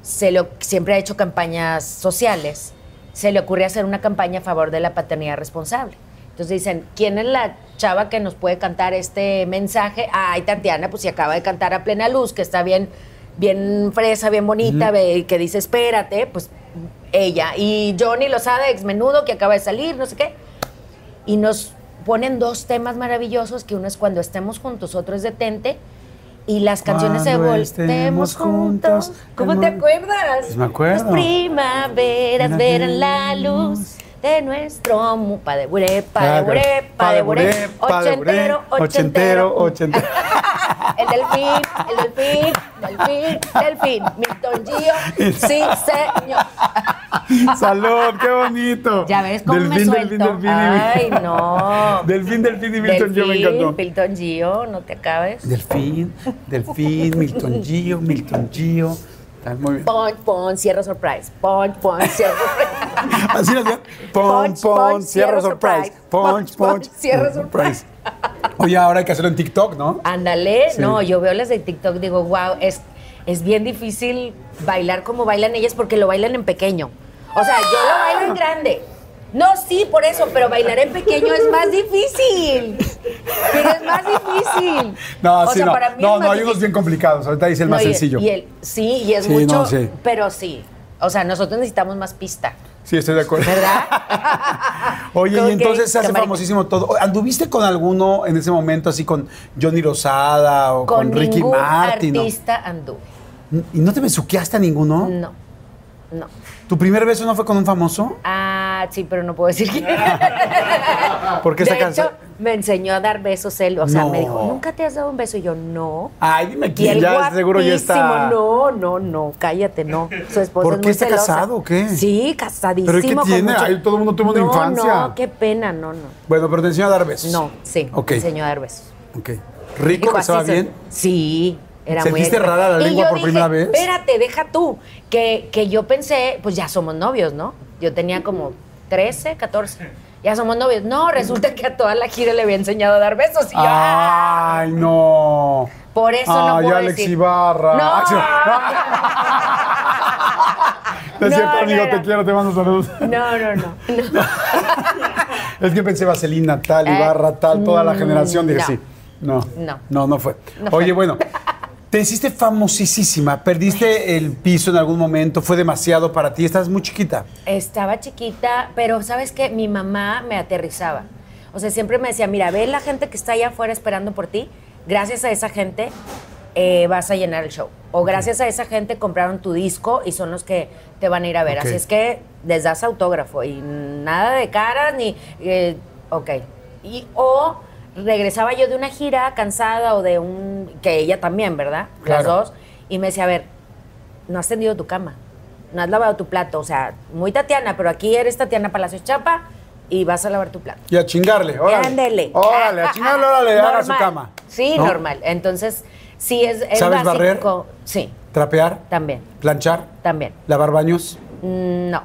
Speaker 2: se lo, siempre ha hecho campañas sociales, se le ocurre hacer una campaña a favor de la paternidad responsable. Entonces dicen, ¿quién es la chava que nos puede cantar este mensaje? Ay, Tatiana, pues si acaba de cantar a plena luz, que está bien, bien fresa, bien bonita, ve- que dice, espérate, pues ella. Y Johnny Lozada, ex menudo, que acaba de salir, no sé qué. Y nos ponen dos temas maravillosos, que uno es cuando estemos juntos, otro es detente. Y las canciones se voltemos juntos.
Speaker 1: juntos,
Speaker 2: ¿Cómo te acuerdas?
Speaker 1: Pues me acuerdo.
Speaker 2: Las primaveras verán la luz de nuestro mu... Pa de buré, pa de buré, pa de buré, ochentero, ochentero.
Speaker 1: ochentero.
Speaker 2: El delfín, el delfín, delfín, delfín. Milton Gio, sí, señor.
Speaker 1: Salud, qué bonito.
Speaker 2: Ya ves cómo me
Speaker 1: Delfín,
Speaker 2: suelto.
Speaker 1: delfín, delfín
Speaker 2: Ay, no.
Speaker 1: Delfín, delfín y Milton Gio me
Speaker 2: Delfín,
Speaker 1: encantó.
Speaker 2: Milton Gio, no te acabes.
Speaker 1: Delfín, Delfín, Milton Gio, Milton Gio. Está muy bien.
Speaker 2: Punch, punch, cierro surprise. Punch, punch, cierro surprise.
Speaker 1: Así nos ven. Pon, pon, cierro surprise. punch,
Speaker 2: punch, cierro
Speaker 1: surprise. Oye, ahora hay que hacerlo en TikTok, ¿no?
Speaker 2: Ándale,
Speaker 1: Sí.
Speaker 2: no, yo veo las de TikTok, digo, wow, es, es bien difícil bailar como bailan ellas porque lo bailan en pequeño. O sea, yo lo bailo en grande. No, sí, por eso, pero bailar en pequeño es más difícil. Pero es más difícil.
Speaker 1: No,
Speaker 2: O
Speaker 1: sí,
Speaker 2: sea,
Speaker 1: no.
Speaker 2: para mí
Speaker 1: no,
Speaker 2: es
Speaker 1: no, hay unos bien complicados. Ahorita dice el
Speaker 2: No,
Speaker 1: más
Speaker 2: y-
Speaker 1: sencillo.
Speaker 2: Y el, sí, y es
Speaker 1: Sí,
Speaker 2: mucho,
Speaker 1: no, sí.
Speaker 2: pero sí. O sea, nosotros necesitamos más pista,
Speaker 1: Sí, estoy de acuerdo.
Speaker 2: ¿verdad?
Speaker 1: Oye, y
Speaker 2: que
Speaker 1: entonces se hace famosísimo todo. ¿Anduviste con alguno en ese momento, así con Johnny Rosada o con,
Speaker 2: Con
Speaker 1: Ricky Martin? ¿no?
Speaker 2: artista anduve.
Speaker 1: ¿Y no te besuqueaste a ninguno?
Speaker 2: No, no.
Speaker 1: ¿Tu primer beso no fue con un famoso?
Speaker 2: Ah, sí, pero no puedo decir quién.
Speaker 1: Porque
Speaker 2: de
Speaker 1: esta canción.
Speaker 2: hecho, me enseñó a dar besos él. O sea,
Speaker 1: No.
Speaker 2: me dijo, ¿nunca te has dado un beso? Y yo, no.
Speaker 1: Ay, dime quién, ya seguro ya está.
Speaker 2: No, no, no, cállate, no. Su esposa
Speaker 1: ¿Por
Speaker 2: es
Speaker 1: qué
Speaker 2: muy
Speaker 1: está
Speaker 2: celosa.
Speaker 1: casado o qué?
Speaker 2: Sí, casadísimo.
Speaker 1: ¿Pero qué
Speaker 2: con
Speaker 1: tiene?
Speaker 2: mucho-
Speaker 1: Ay, todo el mundo tuvo una
Speaker 2: No,
Speaker 1: infancia.
Speaker 2: No, qué pena, no, no.
Speaker 1: Bueno, pero te enseñó a dar besos.
Speaker 2: No, sí,
Speaker 1: Ok.
Speaker 2: me enseñó a dar besos.
Speaker 1: Ok. ¿Rico?
Speaker 2: Dijo,
Speaker 1: ¿Besaba
Speaker 2: así soy.
Speaker 1: bien?
Speaker 2: Sí, era
Speaker 1: ¿Sentiste rara la
Speaker 2: Y
Speaker 1: lengua
Speaker 2: yo
Speaker 1: por
Speaker 2: dije,
Speaker 1: primera vez?
Speaker 2: Espérate, deja tú. Que, que yo pensé, pues ya somos novios, ¿no? Yo tenía como 13, 14. Ya somos novios. No, resulta que a toda la gira le había enseñado a dar besos. Y yo, ¡ah!
Speaker 1: Ay, no.
Speaker 2: Por eso no
Speaker 1: Ay,
Speaker 2: puedo
Speaker 1: Alex
Speaker 2: decir.
Speaker 1: Ibarra.
Speaker 2: No.
Speaker 1: No es
Speaker 2: No,
Speaker 1: cierto,
Speaker 2: no,
Speaker 1: amigo,
Speaker 2: no.
Speaker 1: te quiero, te mando saludos.
Speaker 2: No, no, no. no.
Speaker 1: Es que pensé Vaselina, tal,
Speaker 2: Eh,
Speaker 1: Ibarra, tal, toda la
Speaker 2: mm,
Speaker 1: generación. Dije,
Speaker 2: no.
Speaker 1: sí. No.
Speaker 2: No.
Speaker 1: No, no.
Speaker 2: No fue.
Speaker 1: Oye, bueno, te hiciste famosísima. ¿Perdiste el piso en algún momento? ¿Fue demasiado para ti? Estás muy chiquita.
Speaker 2: Estaba chiquita, pero ¿sabes qué? Mi mamá me aterrizaba. O sea, siempre me decía, mira, ve la gente que está allá afuera esperando por ti. Gracias a esa gente eh, vas a llenar el show. O gracias a esa gente compraron tu disco y son los que te van a ir a ver. Así es que les das autógrafo y nada de caras ni... eh, ok. Y, o regresaba yo de una gira cansada o de un... que ella también, ¿verdad? Las
Speaker 1: Claro.
Speaker 2: dos. Y me decía, a ver, no has tendido tu cama, no has lavado tu plato. O sea, muy Tatiana, pero aquí eres Tatiana Palacios Chapa y vas a lavar tu plato.
Speaker 1: Y a chingarle, órale.
Speaker 2: Ándele.
Speaker 1: Órale, a chingarle, órale, haga su
Speaker 2: Normal.
Speaker 1: cama.
Speaker 2: Sí,
Speaker 1: ¿No?
Speaker 2: normal. Entonces, sí es, es
Speaker 1: ¿Sabes
Speaker 2: básico.
Speaker 1: barrer?
Speaker 2: Sí,
Speaker 1: ¿Trapear?
Speaker 2: también,
Speaker 1: ¿Planchar?
Speaker 2: también.
Speaker 1: ¿Lavar baños?
Speaker 2: Mm, No,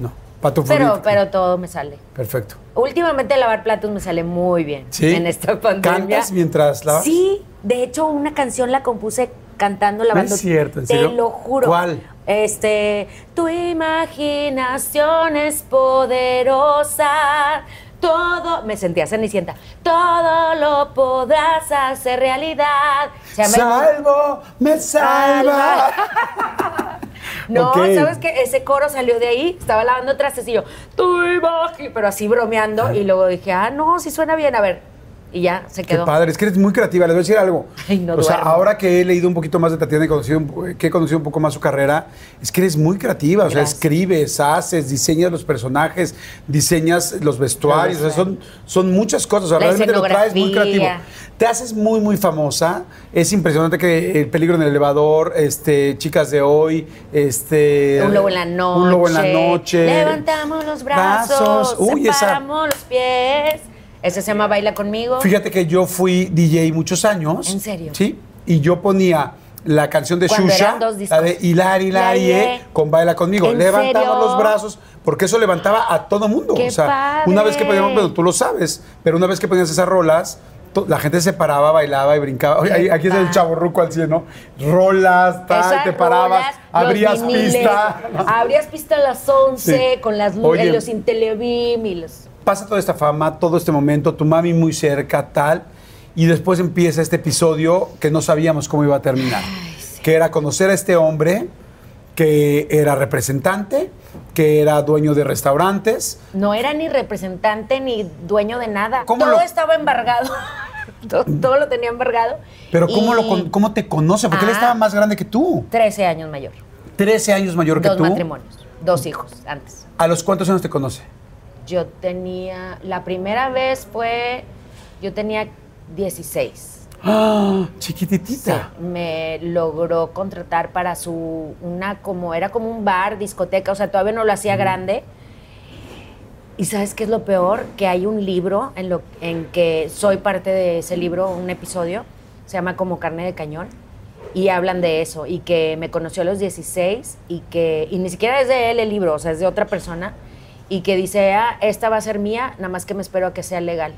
Speaker 1: No. ¿Para tu
Speaker 2: pero, pero todo me sale.
Speaker 1: Perfecto.
Speaker 2: Últimamente lavar platos me sale muy bien.
Speaker 1: ¿Sí?
Speaker 2: En esta pandemia.
Speaker 1: ¿Cantas mientras lavas?
Speaker 2: Sí, de hecho una canción la compuse cantando, lavando.
Speaker 1: es cierto, ¿en
Speaker 2: Te
Speaker 1: serio?
Speaker 2: lo juro.
Speaker 1: ¿Cuál?
Speaker 2: Este, tu imaginación es poderosa. Todo, me sentía cenicienta. Todo lo podrás hacer realidad.
Speaker 1: Salvo, me salva.
Speaker 2: No. ¿sabes qué? Ese coro salió de ahí, estaba lavando trastes y yo, tu imagi-", pero así bromeando, y luego dije, ah, no, sí suena bien, a ver. Y ya se
Speaker 1: Qué
Speaker 2: quedó.
Speaker 1: padre, es que eres muy creativa. Les voy a decir algo.
Speaker 2: Ay, no
Speaker 1: o sea, ahora que he leído un poquito más de Tatiana y conocido un- que he conocido un poco más su carrera, es que eres muy creativa. O sea, escribes, haces, diseñas los personajes, diseñas los vestuarios. O sea, son, son muchas cosas. O sea,
Speaker 2: La
Speaker 1: realmente lo traes muy creativo. Te haces muy, muy famosa. Es impresionante que El peligro en el elevador, este, Chicas de hoy, este.
Speaker 2: Un lobo en la noche.
Speaker 1: Un lobo en la noche.
Speaker 2: Levantamos los brazos.
Speaker 1: Brazos. Uy, esa-
Speaker 2: separamos los pies. Ese se llama Baila conmigo.
Speaker 1: Fíjate que yo fui DJ muchos años.
Speaker 2: ¿En serio?
Speaker 1: Sí. Y yo ponía la canción de Shusha, la de Hilari, Hilari, eh, con Baila conmigo.
Speaker 2: ¿En
Speaker 1: Levantamos
Speaker 2: serio?
Speaker 1: los brazos, porque eso levantaba a todo mundo.
Speaker 2: ¡Qué
Speaker 1: o sea,
Speaker 2: padre!
Speaker 1: una vez que poníamos, bueno, tú lo sabes, pero una vez que ponías esas rolas, la gente se paraba, bailaba y brincaba. Oye,
Speaker 2: ¡Qué
Speaker 1: ahí- aquí es el
Speaker 2: padre!
Speaker 1: chavo ruco al 100, ¿no? Rolas, tal, te parabas,
Speaker 2: rolas,
Speaker 1: abrías pista.
Speaker 2: Abrías pista a las 11
Speaker 1: Sí.
Speaker 2: con las luces, los Intelevim y los...
Speaker 1: pasa toda esta fama, todo este momento, tu mami muy cerca, tal, y después empieza este episodio que no sabíamos cómo iba a terminar, que era conocer a este hombre que era representante, que era dueño de restaurantes.
Speaker 2: No era ni representante ni dueño de nada.
Speaker 1: ¿Cómo
Speaker 2: todo
Speaker 1: lo-
Speaker 2: estaba embargado. todo, todo lo tenía embargado.
Speaker 1: Pero ¿cómo, lo, cómo te conoce? Porque él
Speaker 2: Ah.
Speaker 1: estaba más grande que tú,
Speaker 2: 13 años mayor.
Speaker 1: 13 años mayor que
Speaker 2: Dos
Speaker 1: tú.
Speaker 2: matrimonios. Dos hijos antes.
Speaker 1: ¿A los cuántos años te conoce?
Speaker 2: Yo tenía. La primera vez fue. Yo tenía 16.
Speaker 1: ¡Ah! Chiquititita.
Speaker 2: Sí, me logró contratar para su, una como, era como un bar, discoteca, o sea, todavía no lo hacía grande. Y sabes qué es lo peor? Que hay un libro en, lo, en que soy parte de ese libro, un episodio, se llama como carne de cañón, y hablan de eso, y que me conoció a los 16, y que, y ni siquiera es de él el libro, o sea, es de otra persona, y que dice, ah, esta va a ser mía, nada más que me espero a que sea legal,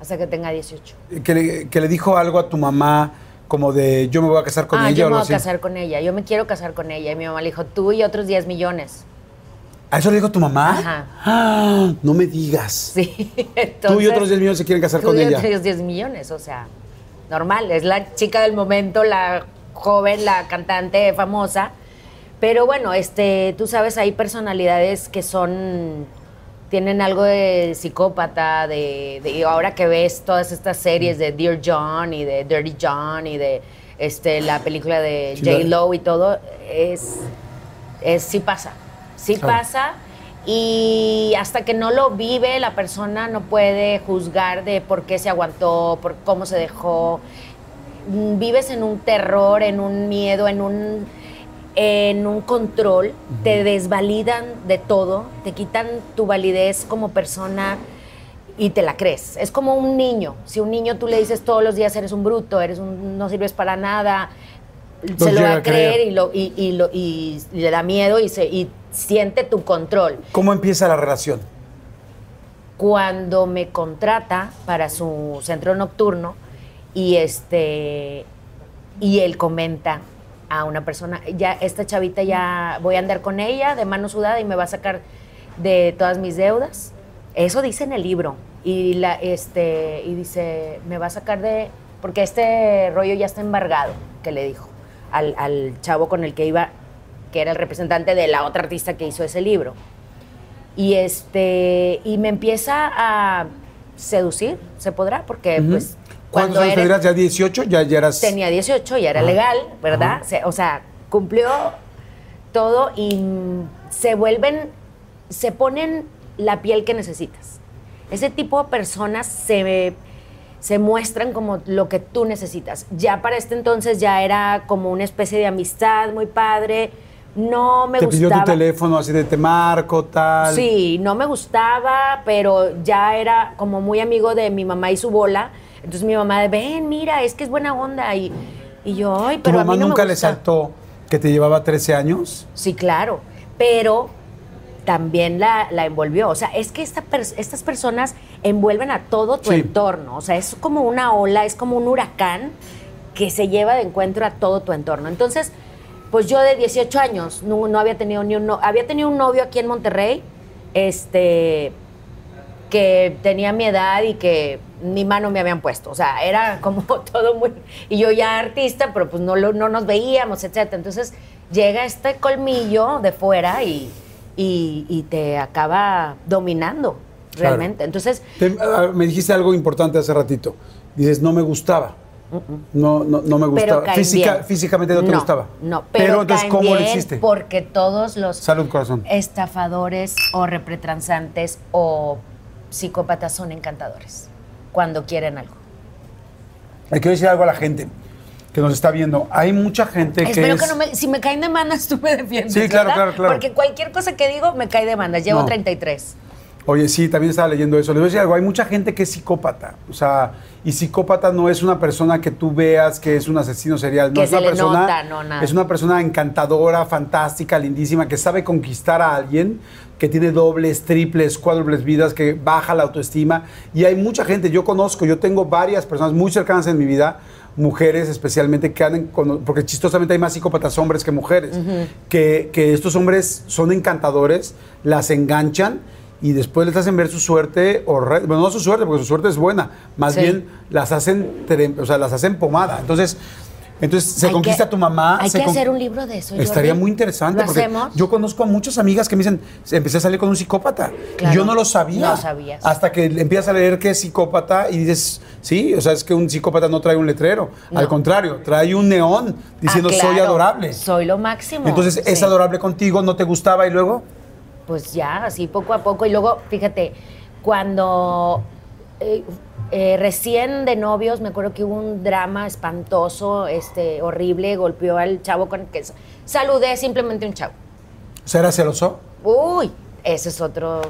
Speaker 2: hasta que tenga 18.
Speaker 1: Que le, que le dijo algo a tu mamá como de yo me voy a casar con
Speaker 2: ah,
Speaker 1: ella
Speaker 2: yo me voy a
Speaker 1: así.
Speaker 2: casar con ella, yo me quiero casar con ella, y mi mamá le dijo, tú y otros 10 millones.
Speaker 1: ¿A eso le dijo tu mamá?
Speaker 2: Ajá.
Speaker 1: ¡Ah! no me digas.
Speaker 2: Sí,
Speaker 1: Tú y otros 10 millones se quieren casar
Speaker 2: Tú
Speaker 1: con
Speaker 2: y
Speaker 1: ella.
Speaker 2: otros 10 millones, o sea, normal. Es la chica del momento, la joven, la cantante famosa. Pero bueno, este, tú sabes, hay personalidades que son. tienen algo de psicópata, de, ahora que ves todas estas series de Dear John y de Dirty John y de este, la película de J. Lo y todo, es, es sí pasa. Sí
Speaker 1: Claro.
Speaker 2: pasa. Y hasta que no lo vive, la persona no puede juzgar de por qué se aguantó, por cómo se dejó. Vives en un terror, en un miedo, en un, en un control. Te desvalidan de todo, te quitan tu validez como persona y te la crees. Es como un niño. Si un niño tú le dices todos los días eres un bruto, eres un, no sirves para nada, se lo va
Speaker 1: a
Speaker 2: a creer,
Speaker 1: creer.
Speaker 2: y, lo, y, y lo- y le da miedo y, se, y siente tu control.
Speaker 1: ¿Cómo empieza la relación?
Speaker 2: Cuando me contrata para su centro nocturno y este y él comenta a una persona, ya esta chavita ya voy a andar con ella de mano sudada y me va a sacar de todas mis deudas. Eso dice en el libro. Y la este y dice, me va a sacar de porque este rollo ya está embargado, que le dijo al, al chavo con el que iba, que era el representante de la otra artista que hizo ese libro. Y este y me empieza a seducir, se podrá, porque pues
Speaker 1: ¿Cuántos años tendrías? ¿Ya 18? ¿Ya, ya eras...?
Speaker 2: tenía 18, ya era
Speaker 1: Ajá.
Speaker 2: legal, ¿verdad?
Speaker 1: Ajá.
Speaker 2: O sea, cumplió todo y se vuelven, se ponen la piel que necesitas. Ese tipo de personas se, se muestran como lo que tú necesitas. Ya para este entonces ya era como una especie de amistad muy padre. No me
Speaker 1: Te pidió
Speaker 2: gustaba.
Speaker 1: tu teléfono así de te marco, tal.
Speaker 2: Sí, no me gustaba, pero ya era como muy amigo de mi mamá y su bola. Entonces mi mamá ven, mira, es que es buena onda. Y, y yo, ay,
Speaker 1: ¿Tu
Speaker 2: pero a
Speaker 1: mamá
Speaker 2: mí no
Speaker 1: nunca
Speaker 2: me
Speaker 1: le saltó que te llevaba 13 años?
Speaker 2: Sí, claro, pero también la, la envolvió. O sea, es que esta estas personas envuelven a todo tu
Speaker 1: Sí.
Speaker 2: entorno. O sea, es como una ola, es como un huracán que se lleva de encuentro a todo tu entorno. Entonces, pues yo de 18 años no, no había tenido ni un no- había tenido un novio aquí en Monterrey, este que tenía mi edad y que ni mano me habían puesto. O sea, era como todo muy... Y yo ya artista, pero pues no, lo- no nos veíamos, etc. Entonces llega este colmillo de fuera y, y- y te acaba dominando
Speaker 1: Claro.
Speaker 2: realmente. Entonces,
Speaker 1: Te- me dijiste algo importante hace ratito. Dices, no me gustaba. No, no, no me
Speaker 2: pero
Speaker 1: gustaba.
Speaker 2: caen
Speaker 1: Física-
Speaker 2: bien.
Speaker 1: físicamente no te gustaba.
Speaker 2: No, pero,
Speaker 1: entonces,
Speaker 2: caen
Speaker 1: ¿cómo lo hiciste?
Speaker 2: Porque todos los
Speaker 1: Salud, corazón.
Speaker 2: estafadores o repretransantes o psicópatas son encantadores cuando quieren algo.
Speaker 1: Le quiero decir algo a la gente que nos está viendo. Hay mucha gente que
Speaker 2: Espero
Speaker 1: es...
Speaker 2: que no me. Si me caen demandas, tú me defiendes.
Speaker 1: Sí, claro,
Speaker 2: ¿verdad?
Speaker 1: claro, claro.
Speaker 2: Porque cualquier cosa que digo me cae demandas. Llevo
Speaker 1: No.
Speaker 2: 33.
Speaker 1: Oye, sí, también estaba leyendo eso. Les voy a decir algo. Hay mucha gente que es psicópata. O sea, y psicópata no es una persona que tú veas que es un asesino serial. No
Speaker 2: Que
Speaker 1: es
Speaker 2: se
Speaker 1: una
Speaker 2: le
Speaker 1: persona.
Speaker 2: nota, no, nada.
Speaker 1: Es una persona encantadora, fantástica, lindísima, que sabe conquistar a alguien, que tiene dobles, triples, cuádruples vidas, que baja la autoestima. Y hay mucha gente, yo conozco, yo tengo varias personas muy cercanas en mi vida, mujeres especialmente que andan con, porque chistosamente hay más psicópatas hombres que mujeres, que, que estos hombres son encantadores, las enganchan y después les hacen ver su suerte horrenda. Bueno, no su suerte, porque su suerte es buena. Más
Speaker 2: Sí.
Speaker 1: bien las hacen, o sea, las hacen pomada. Entonces, entonces se
Speaker 2: Hay
Speaker 1: conquista
Speaker 2: que-
Speaker 1: a tu mamá.
Speaker 2: Hay que
Speaker 1: con-
Speaker 2: hacer un libro de eso.
Speaker 1: Estaría
Speaker 2: Jordi.
Speaker 1: muy interesante
Speaker 2: ¿Lo
Speaker 1: porque
Speaker 2: hacemos?
Speaker 1: yo conozco a muchas amigas que me dicen, empecé a salir con un psicópata.
Speaker 2: Claro.
Speaker 1: Yo no lo sabía.
Speaker 2: No sabías.
Speaker 1: Hasta que empiezas a leer que es psicópata y dices, sí, o sea, es que un psicópata no trae un letrero.
Speaker 2: No.
Speaker 1: Al contrario, trae un neón diciendo
Speaker 2: Ah,
Speaker 1: soy adorable.
Speaker 2: Soy lo máximo.
Speaker 1: Entonces, es adorable contigo, no te gustaba y luego.
Speaker 2: Pues ya, así poco a poco. Y luego, fíjate, cuando eh, eh, recién de novios, me acuerdo que hubo un drama espantoso, este, horrible, golpeó al chavo con el que saludé simplemente un chavo.
Speaker 1: ¿era celoso?
Speaker 2: Uy, ese es otro.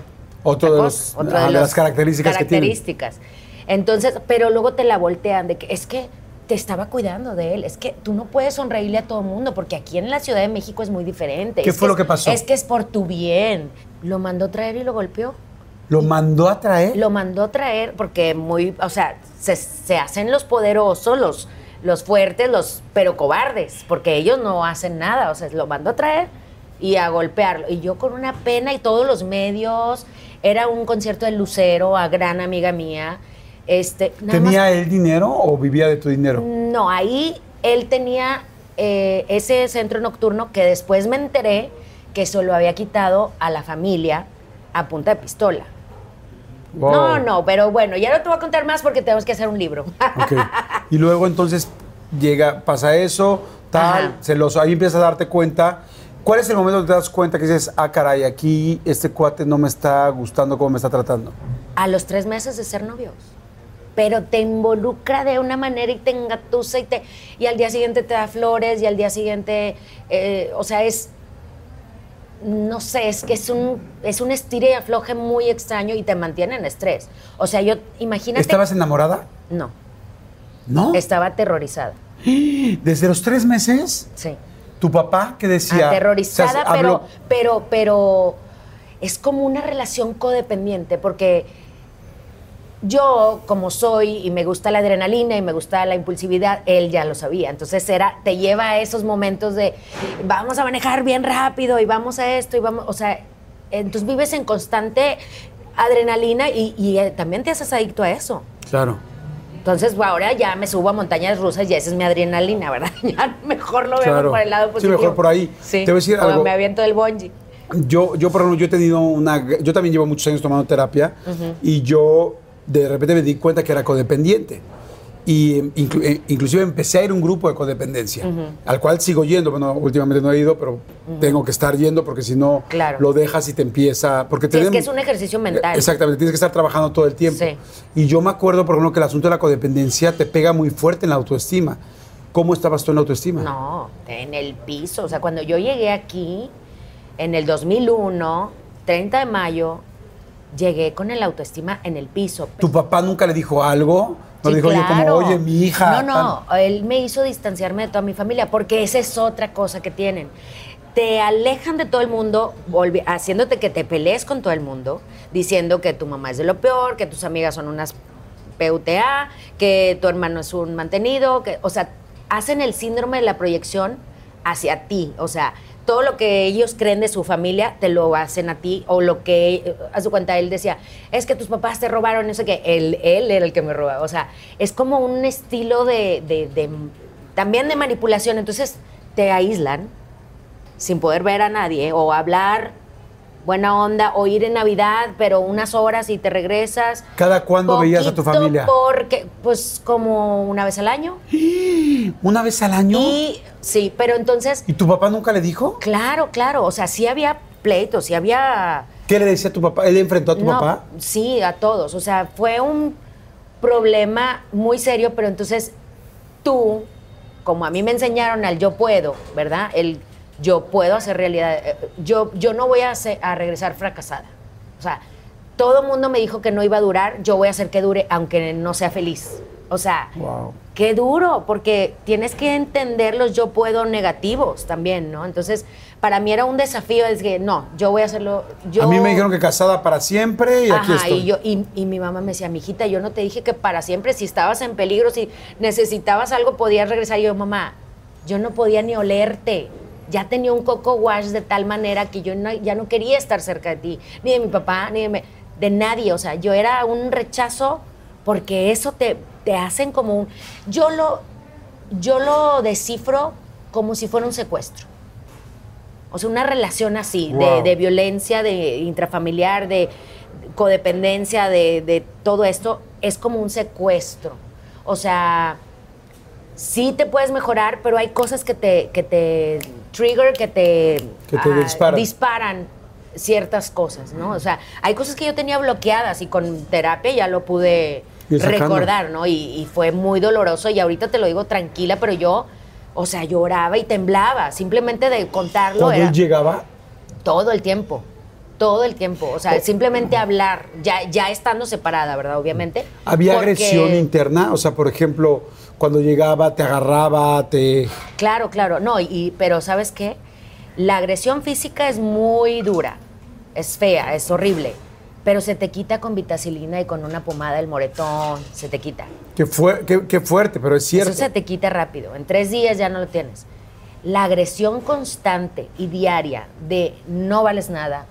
Speaker 1: Otro de,
Speaker 2: cosa,
Speaker 1: ah, de
Speaker 2: los
Speaker 1: las características, que tiene.
Speaker 2: características. Entonces, pero luego te la voltean de que es que te estaba cuidando de él. Es que tú no puedes sonreírle a todo el mundo porque aquí en la Ciudad de México es muy diferente.
Speaker 1: ¿Qué
Speaker 2: Es
Speaker 1: fue lo
Speaker 2: es-
Speaker 1: que pasó?
Speaker 2: Es que es por tu bien. Lo mandó traer y lo golpeó.
Speaker 1: ¿Lo mandó a traer?
Speaker 2: Lo mandó traer porque muy, o sea, se, se hacen los poderosos, los, los fuertes, los, pero cobardes, porque ellos no hacen nada. O sea, lo mandó a traer y a golpearlo. Y yo con una pena y todos los medios, era un concierto de Lucero, a gran amiga mía. Este, más-
Speaker 1: ¿Tenía él dinero o vivía de tu dinero?
Speaker 2: no, ahí él tenía eh, ese centro nocturno que después me enteré que se lo había quitado a la familia a punta de pistola.
Speaker 1: Wow.
Speaker 2: No, no, pero bueno, ya no te voy a contar más porque tenemos que hacer un libro.
Speaker 1: Y luego entonces llega, pasa eso, tal,
Speaker 2: Ajá.
Speaker 1: celoso. Ahí empiezas a darte cuenta. ¿Cuál es el momento donde te das cuenta que dices, ah, caray, aquí este cuate no me está gustando cómo me está tratando?
Speaker 2: a los tres meses de ser novios. Pero te involucra de una manera y te engatusa y, te, y al día siguiente te da flores y al día siguiente, eh, o sea, es, no sé, es que es un, es un estire y afloje muy extraño y te mantiene en estrés. O sea, yo, imagínate...
Speaker 1: ¿Estabas enamorada?
Speaker 2: No,
Speaker 1: No.
Speaker 2: estaba aterrorizada,
Speaker 1: Desde los tres meses,
Speaker 2: sí.
Speaker 1: tu papá que decía.
Speaker 2: aterrorizada,
Speaker 1: o sea,
Speaker 2: pero,
Speaker 1: habló-
Speaker 2: pero, pero es como una relación codependiente, porque yo, como soy, y me gusta la adrenalina y me gusta la impulsividad, él ya lo sabía. Entonces era, te lleva a esos momentos de vamos a manejar bien rápido y vamos a esto y vamos, o sea, entonces vives en constante adrenalina y, y, eh, también te haces adicto a eso.
Speaker 1: Claro.
Speaker 2: Entonces, bueno, ahora ya me subo a montañas rusas y esa es mi adrenalina, ¿verdad? Ya mejor lo
Speaker 1: Claro.
Speaker 2: por el lado
Speaker 1: Sí,
Speaker 2: positivo.
Speaker 1: mejor por ahí.
Speaker 2: Sí.
Speaker 1: Te voy a decir algo.
Speaker 2: me aviento del bungee.
Speaker 1: Yo, yo, por ejemplo, yo he tenido una. Yo también llevo muchos años tomando terapia y yo de repente me di cuenta que era codependiente. Y inclu- eh, inclusive empecé a ir a un grupo de codependencia, al cual sigo yendo. Bueno, últimamente no he ido, pero tengo que estar yendo porque si no
Speaker 2: Claro.
Speaker 1: lo dejas y te empieza. Porque
Speaker 2: Sí, es que es un ejercicio mental.
Speaker 1: Exactamente, tienes que estar trabajando todo el tiempo.
Speaker 2: Sí.
Speaker 1: Y yo me acuerdo, por ejemplo, que el asunto de la codependencia te pega muy fuerte en la autoestima. ¿Cómo estabas tú en la autoestima?
Speaker 2: No, en el piso. O sea, cuando yo llegué aquí, en el 2001, 30 de mayo, llegué con el autoestima en el piso.
Speaker 1: ¿Tu papá nunca le dijo algo? No
Speaker 2: Sí,
Speaker 1: le dijo, oye, como,
Speaker 2: claro.
Speaker 1: oye, mi hija.
Speaker 2: No, no, él me hizo distanciarme de toda mi familia, porque esa es otra cosa que tienen. Te alejan de todo el mundo, haciéndote que te pelees con todo el mundo, diciendo que tu mamá es de lo peor, que tus amigas son unas PUTA, que tu hermano es un mantenido, que, o sea, hacen el síndrome de la proyección hacia ti, o sea, todo lo que ellos creen de su familia te lo hacen a ti o lo que a su cuenta él decía es que tus papás te robaron no sé qué. Él él era el que me robaba. O sea es como un estilo de, de- de- también de manipulación. Entonces te aíslan sin poder ver a nadie o hablar buena onda o ir en Navidad pero unas horas y te regresas
Speaker 1: ¿Cada cuándo veías a tu familia?
Speaker 2: porque pues como una vez al año
Speaker 1: ¿Una vez al año?
Speaker 2: y sí pero entonces
Speaker 1: ¿Y tu papá nunca le dijo?
Speaker 2: Claro, claro. O sea, sí había pleitos, sí había.
Speaker 1: ¿Qué le decía a tu papá? ¿Él enfrentó a tu
Speaker 2: No,
Speaker 1: papá?
Speaker 2: Sí, a todos. O sea, fue un problema muy serio, pero entonces tú, como a mí me enseñaron al yo puedo, ¿verdad? El yo puedo hacer realidad. eh, Yo, yo no voy a, hacer- a regresar fracasada. O sea, todo el mundo me dijo que no iba a durar, yo voy a hacer que dure, aunque no sea feliz. O sea,
Speaker 1: Wow.
Speaker 2: Qué duro, porque tienes que entender los yo puedo negativos también, ¿no? Entonces, para mí era un desafío, es que no, yo voy a hacerlo. Yo,
Speaker 1: A mí me dijeron que casada para siempre y aquí
Speaker 2: Ajá,
Speaker 1: estoy.
Speaker 2: y, yo, y, y mi mamá me decía, mijita, yo no te dije que para siempre, si estabas en peligro, si necesitabas algo, podías regresar. Y yo, mamá, yo no podía ni olerte. Ya tenía un coco wash de tal manera que yo no- ya no quería estar cerca de ti, ni de mi papá, ni de, mi- de nadie. O sea, yo era un rechazo porque eso te, te hacen como un... Yo lo, yo lo descifro como si fuera un secuestro. O sea, una relación así, de, de violencia, de intrafamiliar, de codependencia, de, de todo esto, es como un secuestro. O sea, sí te puedes mejorar, pero hay cosas que te, que te trigger, que te,
Speaker 1: Que te
Speaker 2: ah,
Speaker 1: disparan.
Speaker 2: disparan ciertas cosas, ¿no? O sea, hay cosas que yo tenía bloqueadas y con terapia ya lo pude recordar, ¿no? Y, y fue muy doloroso y ahorita te lo digo tranquila, pero yo, o sea, lloraba y temblaba. Simplemente de contarlo
Speaker 1: Cuando
Speaker 2: era
Speaker 1: él llegaba,
Speaker 2: todo el tiempo. Todo el tiempo. O sea,
Speaker 1: Oh.
Speaker 2: simplemente hablar, ya, ya estando separada, ¿verdad? Obviamente.
Speaker 1: había
Speaker 2: Porque-
Speaker 1: agresión interna. O sea, por ejemplo, cuando llegaba, te agarraba, te.
Speaker 2: Claro, claro. No, y, pero ¿sabes qué? La agresión física es muy dura, es fea, es horrible, pero se te quita con vitacilina y con una pomada del moretón, se te quita.
Speaker 1: Qué, fue, qué, qué fuerte, pero es cierto.
Speaker 2: Eso se te quita rápido, en tres días ya no lo tienes. La agresión constante y diaria de no vales nada,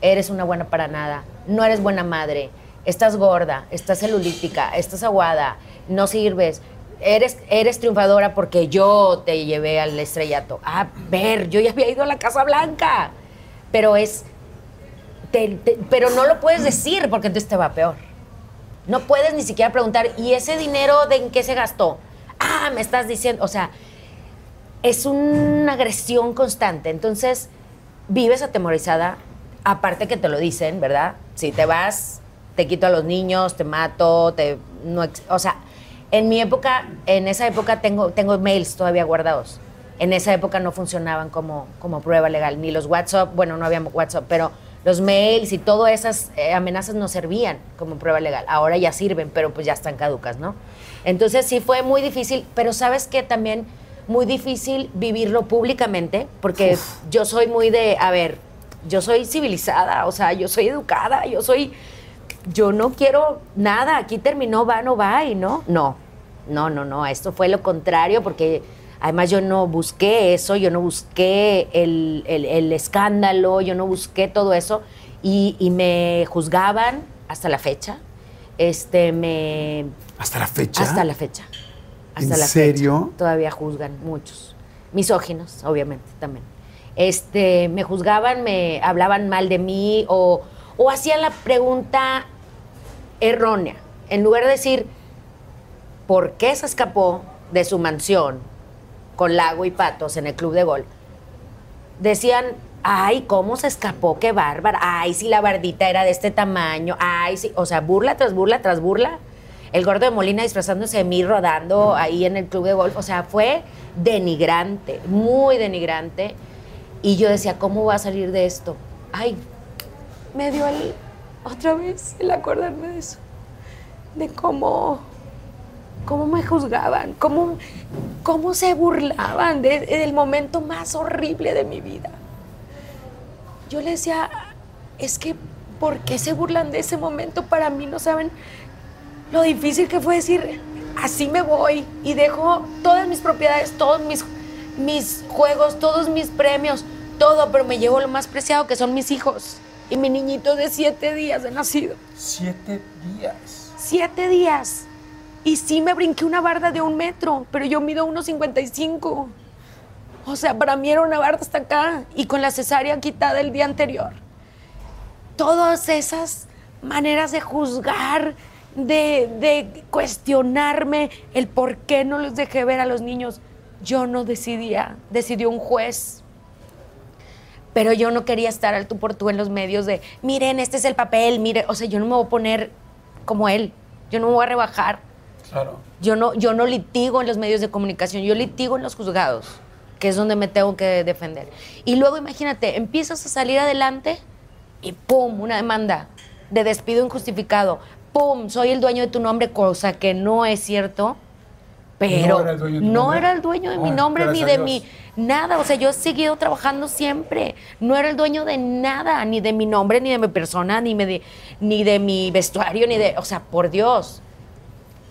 Speaker 2: eres una buena para nada, no eres buena madre, estás gorda, estás celulítica, estás aguada, no sirves, eres, eres triunfadora porque yo te llevé al estrellato. A ver, yo ya había ido a la Casa Blanca, pero es... pero no lo puedes decir porque entonces te va peor. No puedes ni siquiera preguntar, ¿y ese dinero de en qué se gastó? Ah, me estás diciendo, o sea, es una agresión constante. Entonces, vives atemorizada, aparte que te lo dicen, ¿verdad? Si te vas, te quito a los niños, te mato, te no, o sea, en mi época, en esa época tengo tengo mails todavía guardados. En esa época no funcionaban como como prueba legal ni los WhatsApp, bueno, no había WhatsApp, pero los mails y todas esas eh, amenazas no servían como prueba legal. Ahora ya sirven, pero pues ya están caducas, ¿no? Entonces sí fue muy difícil, pero sabes que también muy difícil vivirlo públicamente, porque yo soy muy de, a ver, yo soy civilizada, o sea, yo soy educada, yo soy, yo no quiero nada, aquí terminó, va, no va, y no, no, no, no, no, esto fue lo contrario, porque además yo no busqué eso, yo no busqué el, el- el escándalo, yo no busqué todo eso, y, y me juzgaban hasta la fecha, este, me...
Speaker 1: Hasta la fecha.
Speaker 2: Hasta la fecha. Hasta
Speaker 1: ¿En
Speaker 2: la
Speaker 1: serio?
Speaker 2: fecha. Todavía juzgan muchos. Misóginos, obviamente, también. Este, me juzgaban, me hablaban mal de mí o, o hacían la pregunta errónea. En lugar de decir, ¿por qué se escapó de su mansión con lago y patos en el club de golf? Decían, ay, ¿cómo se escapó? Qué bárbara. Ay, si la bardita era de este tamaño. Ay, sí. O sea, burla tras burla tras burla. El gordo de Molina disfrazándose de mí rodando ahí en el club de golf. O sea, fue denigrante, muy denigrante. Y yo decía, ¿cómo va a salir de esto? Ay, me dio el, otra vez el acordarme de eso. De cómo, cómo me juzgaban, cómo, cómo se burlaban de- del momento más horrible de mi vida. Yo le decía, es que, ¿por qué se burlan de ese momento? Para mí no saben lo difícil que fue decir, así me voy y dejo todas mis propiedades, todos mis, mis juegos, todos mis premios, todo, pero me llevo lo más preciado que son mis hijos y mi niñito de siete días de nacido.
Speaker 1: Siete días.
Speaker 2: Siete días. Y sí me brinqué una barda de un metro, pero yo mido 1,55. O sea, para mí era una barda hasta acá y con la cesárea quitada el día anterior. Todas esas maneras de juzgar, de, de cuestionarme el por qué no los dejé ver a los niños, yo no decidía, decidió un juez. Pero yo no quería estar al tú por tú en los medios de, miren, este es el papel, mire, o sea, yo no me voy a poner como él, yo no me voy a rebajar.
Speaker 1: Claro.
Speaker 2: Yo no, yo no litigo en los medios de comunicación, yo litigo en los juzgados, que es donde me tengo que defender. Y luego imagínate, empiezas a salir adelante y ¡pum! Una demanda de despido injustificado. ¡Pum! Soy el dueño de tu nombre, cosa que no es cierto. Pero
Speaker 1: No era el dueño de tu
Speaker 2: no
Speaker 1: nombre.
Speaker 2: era el dueño de mi
Speaker 1: Ay,
Speaker 2: nombre ni de mi nada. O sea, yo he seguido trabajando siempre. No era el dueño de nada, ni de mi nombre, ni de mi persona, ni, me de, ni de mi vestuario, ni de. O sea, por Dios.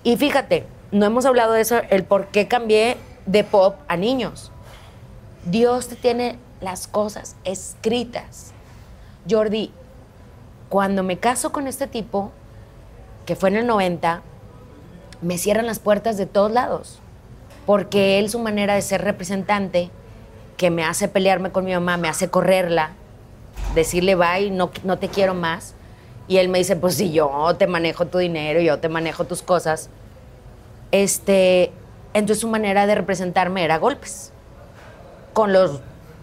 Speaker 2: Y fíjate, no hemos hablado de eso, el por qué cambié de pop a niños. Dios te tiene las cosas escritas. Jordi, cuando me caso con este tipo, que fue en el 90, me cierran las puertas de todos lados. Porque él, su manera de ser representante, que me hace pelearme con mi mamá, me hace correrla, decirle bye, no, no te quiero más. Y él me dice, pues si yo te manejo tu dinero, yo te manejo tus cosas. Este, entonces su manera de representarme era golpes. Con los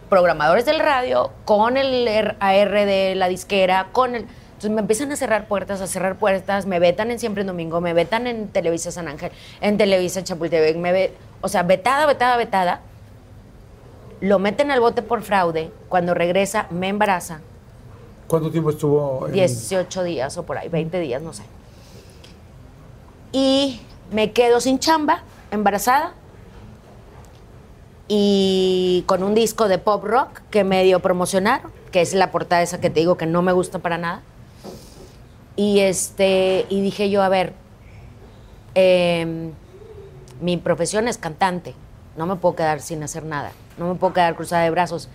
Speaker 2: programadores del radio, con el AR de la disquera, con el... Entonces me empiezan a cerrar puertas, a cerrar puertas, me vetan en Siempre en Domingo, me vetan en Televisa San Ángel, en Televisa Chapultepec, me ve, o sea, vetada, vetada, vetada. Lo meten al bote por fraude, cuando regresa me embaraza.
Speaker 1: ¿Cuánto tiempo estuvo?
Speaker 2: En... 18 días o por ahí, 20 días, no sé. Y me quedo sin chamba, embarazada, y con un disco de pop rock que medio promocionaron, que es la portada esa que te digo que no me gusta para nada. Y este, y dije yo, a ver, em, mi profesión es cantante, no me puedo quedar sin hacer nada, no me puedo quedar cruzada de brazos.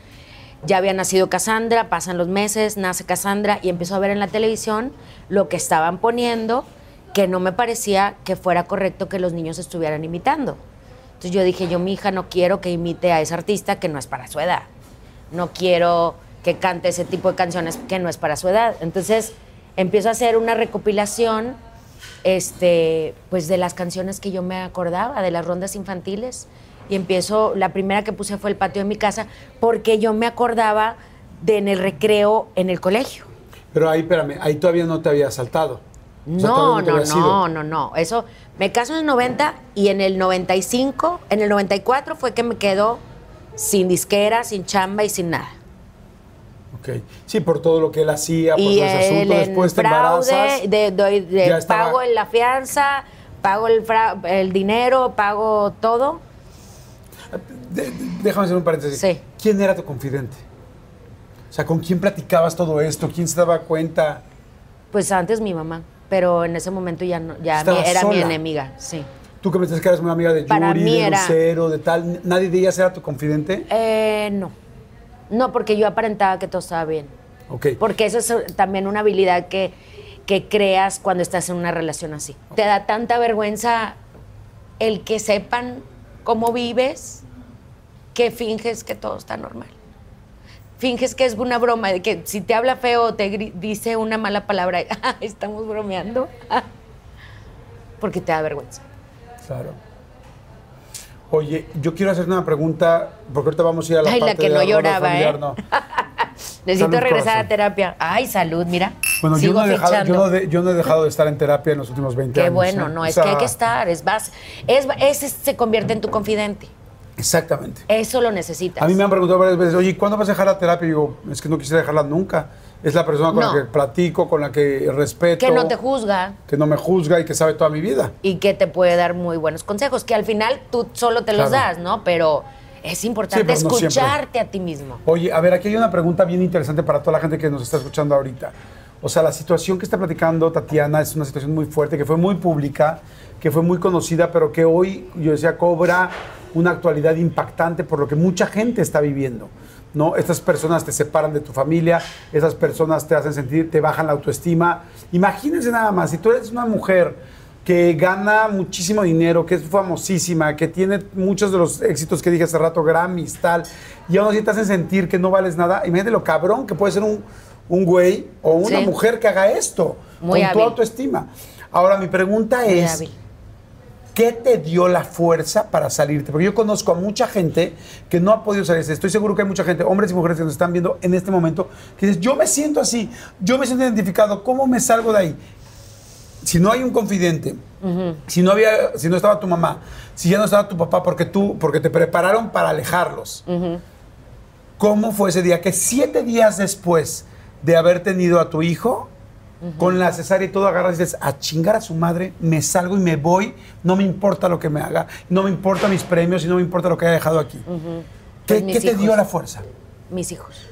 Speaker 2: Ya había nacido Cassandra, pasan los meses, nace Cassandra y empezó a ver en la televisión lo que estaban poniendo que no me parecía que fuera correcto que los niños estuvieran imitando. Entonces yo dije, yo mi hija no quiero que imite a esa artista que no es para su edad. No quiero que cante ese tipo de canciones que no es para su edad. Entonces empiezo a hacer una recopilación este, pues de las canciones que yo me acordaba, de las rondas infantiles. Y empiezo, la primera que puse fue el patio de mi casa, porque yo me acordaba de en el recreo en el colegio.
Speaker 1: Pero ahí, espérame, ahí todavía no te había saltado.
Speaker 2: No, no, no, no, no. Eso, me caso en el 90 y en el 95, en el 94 fue que me quedó sin disquera, sin chamba y sin nada.
Speaker 1: Ok. Sí, por todo lo que él hacía, por y ese asunto, después te embarazas.
Speaker 2: De, de, pago en la fianza, pago el, el dinero, pago todo.
Speaker 1: déjame hacer un paréntesis. Sí. ¿Quién era tu confidente? O sea, ¿con quién platicabas todo esto? ¿Quién se daba cuenta?
Speaker 2: Pues antes mi mamá pero en ese momento ya, no, ya era mi enemiga, sí.
Speaker 1: ¿Tú que me dices que eras muy amiga de Yuri, de Lucero, de tal? ¿Nadie de ellas era tu confidente?
Speaker 2: Eh, no. No, porque yo aparentaba que todo estaba bien.
Speaker 1: Ok.
Speaker 2: Porque eso es también una habilidad que, que creas cuando estás en una relación así. Te da tanta vergüenza el que sepan cómo vives que finges que todo está normal finges que es una broma, de que si te habla feo o te dice una mala palabra, estamos bromeando, porque te da vergüenza.
Speaker 1: Claro. Oye, yo quiero hacer una pregunta, porque ahorita vamos a ir a la
Speaker 2: Ay,
Speaker 1: parte
Speaker 2: la que no lloraba, ¿eh? Necesito regresar a terapia. Ay, salud, mira.
Speaker 1: Bueno, yo no, he dejado, yo, no he dejado, de estar en terapia en los últimos 20
Speaker 2: años.
Speaker 1: Qué
Speaker 2: bueno, ¿eh? no, es que hay que estar. Es, vas, es, ese se convierte en tu confidente.
Speaker 1: Exactamente.
Speaker 2: Eso lo necesitas.
Speaker 1: A mí me han preguntado varias veces, oye, ¿cuándo vas a dejar la terapia? Y digo, es que no quisiera dejarla nunca. Es la persona con la que platico, con la que respeto.
Speaker 2: Que no te juzga.
Speaker 1: Que no me juzga y que sabe toda mi vida.
Speaker 2: Y que te puede dar muy buenos consejos, que al final tú solo te los das, ¿no? Pero es importante escucharte a ti mismo.
Speaker 1: Oye, a ver, aquí hay una pregunta bien interesante para toda la gente que nos está escuchando ahorita. O sea, la situación que está platicando Tatiana es una situación muy fuerte, que fue muy pública, que fue muy conocida, pero que hoy, yo decía, cobra una actualidad impactante por lo que mucha gente está viviendo. ¿No? Estas personas te separan de tu familia, esas personas te hacen sentir, te bajan la autoestima. Imagínense nada más, si tú eres una mujer que gana muchísimo dinero, que es famosísima, que tiene muchos de los éxitos que dije hace rato, Grammys, tal, y aún así te hacen sentir que no vales nada, imagínate lo cabrón que puede ser un, un güey o una mujer que haga esto con tu autoestima. Ahora, mi pregunta es, ¿Qué te dio la fuerza para salirte? Porque yo conozco a mucha gente que no ha podido salirse. Estoy seguro que hay mucha gente, hombres y mujeres que nos están viendo en este momento, que dicen, yo me siento así, yo me siento identificado, ¿cómo me salgo de ahí? Si no hay un confidente, si, no había, si no estaba tu mamá, si ya no estaba tu papá porque, tú, porque te prepararon para alejarlos, ¿cómo fue ese día? Que siete días después de haber tenido a tu hijo, con la cesárea y todo agarras y dices, a chingar a su madre, me salgo y me voy, no me importa lo que me haga, no me importa mis premios y no me importa lo que haya dejado aquí. ¿Qué, pues te dio la fuerza?
Speaker 2: Mis hijos.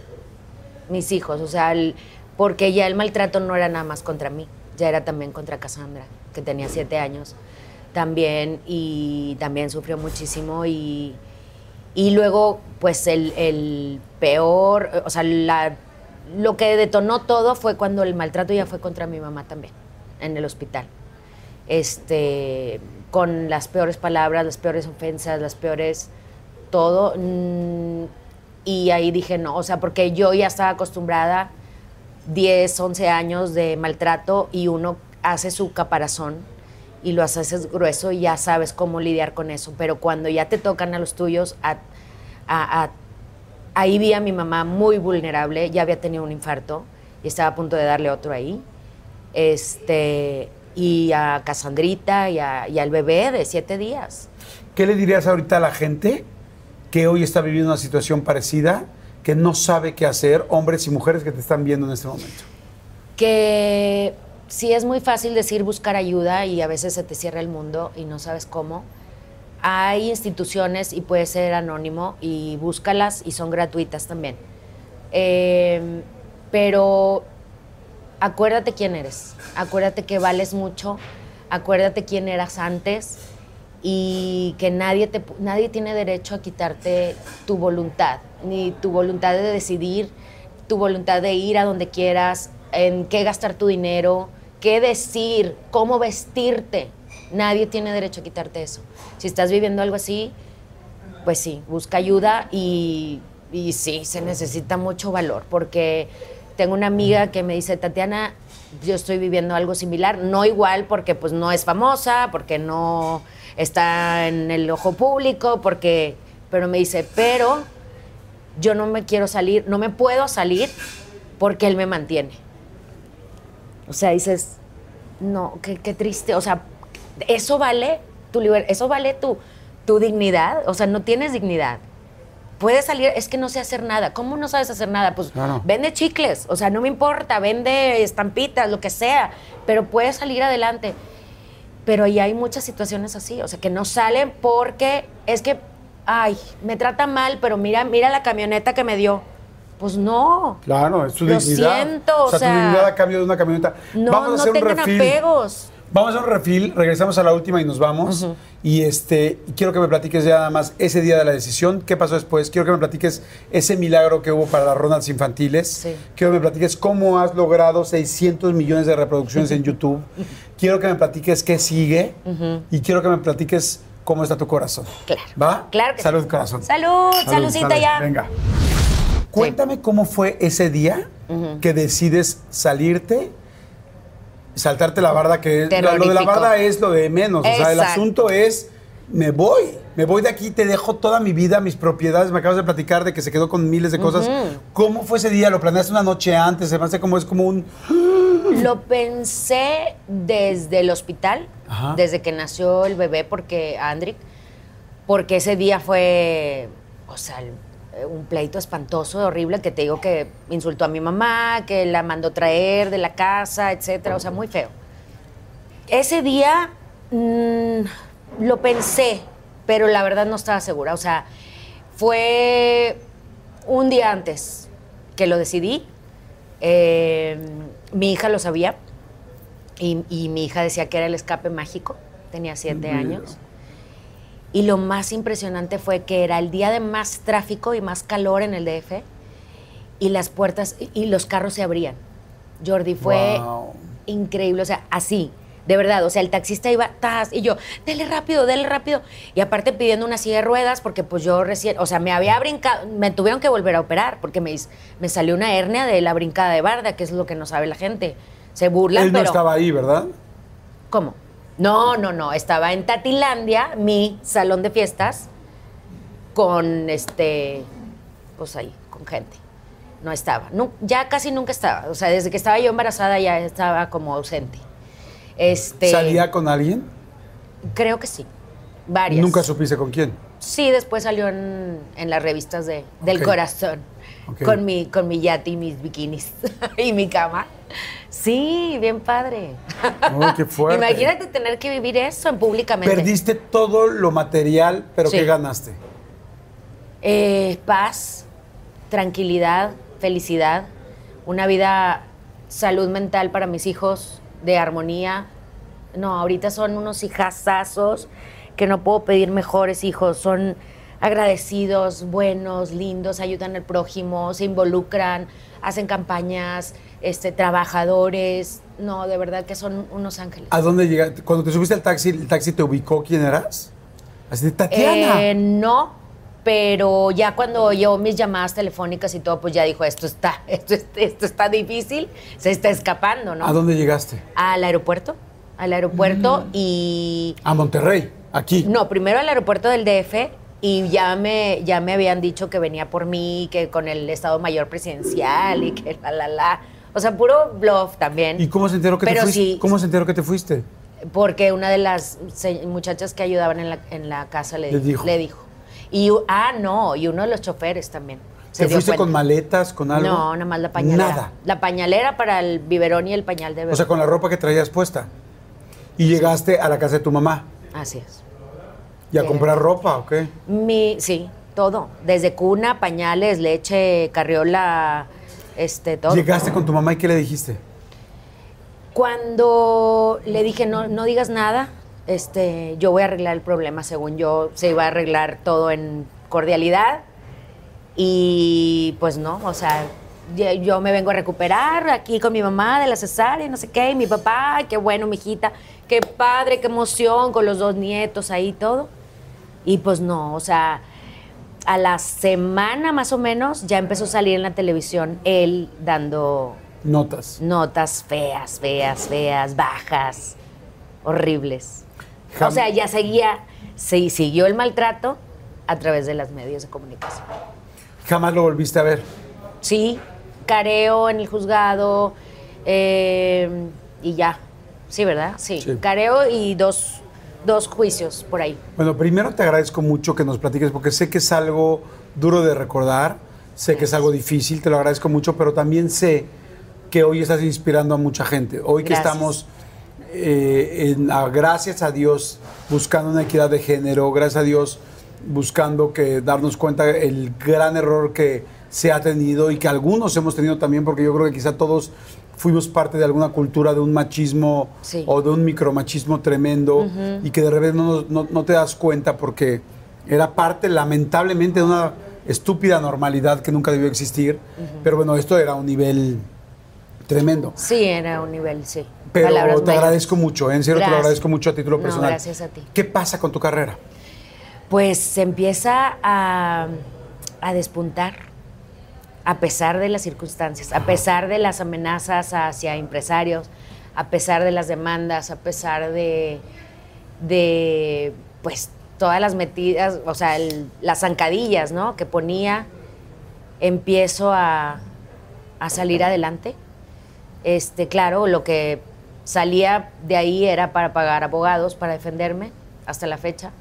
Speaker 2: Mis hijos, o sea, porque ya el maltrato no era nada más contra mí, ya era también contra Cassandra, que tenía siete años también y también sufrió muchísimo y, y luego pues el, el peor, o sea, la lo que detonó todo fue cuando el maltrato ya fue contra mi mamá también, en el hospital. Este, con las peores palabras, las peores ofensas, las peores todo. Mm, y ahí dije no, o sea, porque yo ya estaba acostumbrada 10, 11 años de maltrato y uno hace su caparazón y lo haces grueso y ya sabes cómo lidiar con eso. Pero cuando ya te tocan a los tuyos, a, ahí vi a mi mamá muy vulnerable, ya había tenido un infarto y estaba a punto de darle otro ahí. Este, y a Casandrita y, a- y al bebé de siete días.
Speaker 1: ¿Qué le dirías ahorita a la gente que hoy está viviendo una situación parecida, que no sabe qué hacer, hombres y mujeres que te están viendo en este momento?
Speaker 2: que sí es muy fácil decir buscar ayuda y a veces se te cierra el mundo y no sabes cómo. Hay instituciones y puede ser anónimo y búscalas y son gratuitas también. Eh, pero acuérdate quién eres, acuérdate que vales mucho, acuérdate quién eras antes y que nadie, te, nadie tiene derecho a quitarte tu voluntad, ni tu voluntad de decidir, tu voluntad de ir a donde quieras, en qué gastar tu dinero, qué decir, cómo vestirte. Nadie tiene derecho a quitarte eso. Si estás viviendo algo así, pues sí, busca ayuda y, y sí, se necesita mucho valor, porque tengo una amiga que me dice, Tatiana, yo estoy viviendo algo similar, no igual porque pues no es famosa, porque no está en el ojo público, porque, pero me dice, pero yo no me quiero salir, no me puedo salir porque él me mantiene. O sea, dices, no, qué, qué triste, o sea, eso vale tu eso vale tu, tu dignidad, o sea, no tienes dignidad. Puedes salir, es que no sé hacer nada. ¿Cómo no sabes hacer nada? Pues
Speaker 1: Claro.
Speaker 2: vende chicles, o sea, no me importa, vende estampitas, lo que sea, pero puedes salir adelante. Pero ya hay muchas situaciones así, o sea, que no salen porque es que, ay, me trata mal, pero mira, mira la camioneta que me dio. Pues no.
Speaker 1: Claro, es su
Speaker 2: Lo
Speaker 1: dignidad.
Speaker 2: siento,
Speaker 1: o sea,
Speaker 2: o sea,
Speaker 1: tu dignidad a cambio de una camioneta.
Speaker 2: No,
Speaker 1: Vamos a
Speaker 2: no
Speaker 1: hacer
Speaker 2: tengan apegos.
Speaker 1: Vamos a un refil, regresamos a la última y nos vamos. Y este, quiero que me platiques ya nada más ese día de la decisión, qué pasó después. Quiero que me platiques ese milagro que hubo para las rondas infantiles.
Speaker 2: Sí.
Speaker 1: Quiero que me platiques cómo has logrado 600 millones de reproducciones en YouTube. quiero que me platiques qué sigue. Y quiero que me platiques cómo está tu corazón.
Speaker 2: Claro.
Speaker 1: ¿Va?
Speaker 2: Claro que
Speaker 1: Salud,
Speaker 2: sí.
Speaker 1: corazón.
Speaker 2: Salud, saludcita
Speaker 1: salud.
Speaker 2: ya.
Speaker 1: Venga. Cuéntame cómo fue ese día que decides salirte, saltarte la barda, que lo, lo de la barda es lo de menos. O sea, el asunto es, me voy, me voy de aquí, te dejo toda mi vida, mis propiedades. Me acabas de platicar de que se quedó con miles de cosas. ¿Cómo fue ese día? ¿Lo planeaste una noche antes? Se me hace como es como un...
Speaker 2: Lo pensé desde el hospital,
Speaker 1: Ajá.
Speaker 2: desde que nació el bebé, porque Andrick, porque ese día fue, o sea, el- un pleito espantoso, horrible, que te digo que insultó a mi mamá, que la mandó traer de la casa, etcétera, o sea, muy feo. Ese día mm, lo pensé, pero la verdad no estaba segura, o sea, fue un día antes que lo decidí. Eh, mi hija lo sabía y, y mi hija decía que era el escape mágico, tenía siete
Speaker 1: Mira.
Speaker 2: años. Y lo más impresionante fue que era el día de más tráfico y más calor en el DF y las puertas y- los carros se abrían. Jordi, fue
Speaker 1: Wow.
Speaker 2: increíble, o sea, así, de verdad, o sea, el taxista iba, tas, y yo, dele rápido, dele rápido, y aparte pidiendo una silla de ruedas, porque pues yo recién, o sea, me había brincado, me tuvieron que volver a operar, porque me, me salió una hernia de la brincada de barda, que es lo que no sabe la gente. Se burlan,
Speaker 1: Él no
Speaker 2: pero...
Speaker 1: estaba ahí, ¿verdad?
Speaker 2: ¿Cómo? No, no, no. Estaba en Tatilandia, mi salón de fiestas, con este, pues ahí, con gente. No estaba. Ya casi nunca estaba. O sea, desde que estaba yo embarazada ya estaba como ausente. Este,
Speaker 1: ¿Salía con alguien?
Speaker 2: Creo que sí. Varias.
Speaker 1: Nunca supiste con quién.
Speaker 2: Sí, después salió en, en las revistas de, del corazón. Con, mi, con mi yate y mis bikinis y mi cama. Sí, bien padre.
Speaker 1: Ay, qué fuerte.
Speaker 2: Imagínate tener que vivir eso en públicamente.
Speaker 1: Perdiste todo lo material, pero
Speaker 2: Sí.
Speaker 1: ¿qué ganaste?
Speaker 2: Eh, paz, tranquilidad, felicidad, una vida, salud mental para mis hijos, de armonía. No, ahorita son unos hijazazos que no puedo pedir mejores hijos. Son agradecidos, buenos, lindos, ayudan al prójimo, se involucran, hacen campañas, este, trabajadores. No, de verdad que son unos ángeles.
Speaker 1: ¿A dónde llegaste? Cuando te subiste al taxi, ¿el taxi te ubicó quién eras? Así de Tatiana.
Speaker 2: Eh, no, pero ya cuando oyó mis llamadas telefónicas y todo, pues ya dijo, esto está, esto, es- esto está difícil, se está escapando, ¿no?
Speaker 1: ¿A dónde llegaste?
Speaker 2: Al aeropuerto, al aeropuerto
Speaker 1: Mm.
Speaker 2: y...
Speaker 1: A Monterrey, aquí.
Speaker 2: No, primero al aeropuerto del DF y ya me, ya me habían dicho que venía por mí, que con el Estado Mayor Presidencial y que la, la, la. O sea, puro bluff también.
Speaker 1: ¿Y cómo se enteró que te fuiste?
Speaker 2: sí,
Speaker 1: ¿Cómo se enteró que te fuiste?
Speaker 2: Porque una de las muchachas que ayudaban en la, en la casa le,
Speaker 1: Le dijo.
Speaker 2: le dijo. Y, ah, no, y uno de los choferes también. se
Speaker 1: ¿Te fuiste con maletas, con algo?
Speaker 2: No, nada más la pañalera.
Speaker 1: Nada.
Speaker 2: La pañalera para el biberón y el pañal de bebé.
Speaker 1: O sea, con la ropa que traías puesta. Y llegaste a la casa de tu mamá.
Speaker 2: Así es.
Speaker 1: ¿Y a comprar ropa o qué?
Speaker 2: Mi, sí, todo. Desde cuna, pañales, leche, carriola, este, todo.
Speaker 1: Llegaste con tu mamá y ¿qué le dijiste?
Speaker 2: Cuando le dije, no, no digas nada, este, yo voy a arreglar el problema, según yo, se iba a arreglar todo en cordialidad. Y pues no, o sea, yo, yo me vengo a recuperar aquí con mi mamá de la cesárea, no sé qué, y mi papá, qué bueno, mijita, qué padre, qué emoción, con los dos nietos ahí todo. Y pues no, o sea, a la semana más o menos ya empezó a salir en la televisión él dando
Speaker 1: Notas.
Speaker 2: notas feas, feas, feas, bajas, horribles.
Speaker 1: Jam-
Speaker 2: O sea, ya seguía, sí, siguió el maltrato a través de los medios de comunicación.
Speaker 1: Jamás lo volviste a ver.
Speaker 2: Sí, careo en el juzgado eh, y ya. Sí, ¿verdad? Sí.
Speaker 1: Sí.
Speaker 2: Careo y dos, dos juicios por ahí.
Speaker 1: Bueno, primero te agradezco mucho que nos platiques porque sé que es algo duro de recordar, sé que es algo difícil, te lo agradezco mucho, pero también sé que hoy estás inspirando a mucha gente. Hoy que estamos, eh, en- a- gracias a Dios, buscando una equidad de género, gracias a Dios, buscando que darnos cuenta el gran error que se ha tenido y que algunos hemos tenido también, porque yo creo que quizá todos fuimos parte de alguna cultura de un machismo
Speaker 2: Sí.
Speaker 1: o de un micromachismo tremendo y que de repente no, no- no te das cuenta porque era parte lamentablemente de una estúpida normalidad que nunca debió existir. Pero bueno, esto era un nivel tremendo.
Speaker 2: Sí, era un nivel, sí.
Speaker 1: Pero
Speaker 2: Palabras
Speaker 1: te agradezco mucho, ¿eh? en serio te lo agradezco mucho a título
Speaker 2: No,
Speaker 1: personal.
Speaker 2: gracias a ti.
Speaker 1: ¿Qué pasa con tu carrera?
Speaker 2: Pues se empieza a, a despuntar a pesar de las circunstancias, a pesar de las amenazas hacia empresarios, a pesar de las demandas, a pesar de, de pues todas las metidas, o sea, el- las zancadillas, ¿no? Que ponía, empiezo a, a salir adelante. Este, claro, lo que salía de ahí era para pagar abogados para defenderme hasta la fecha.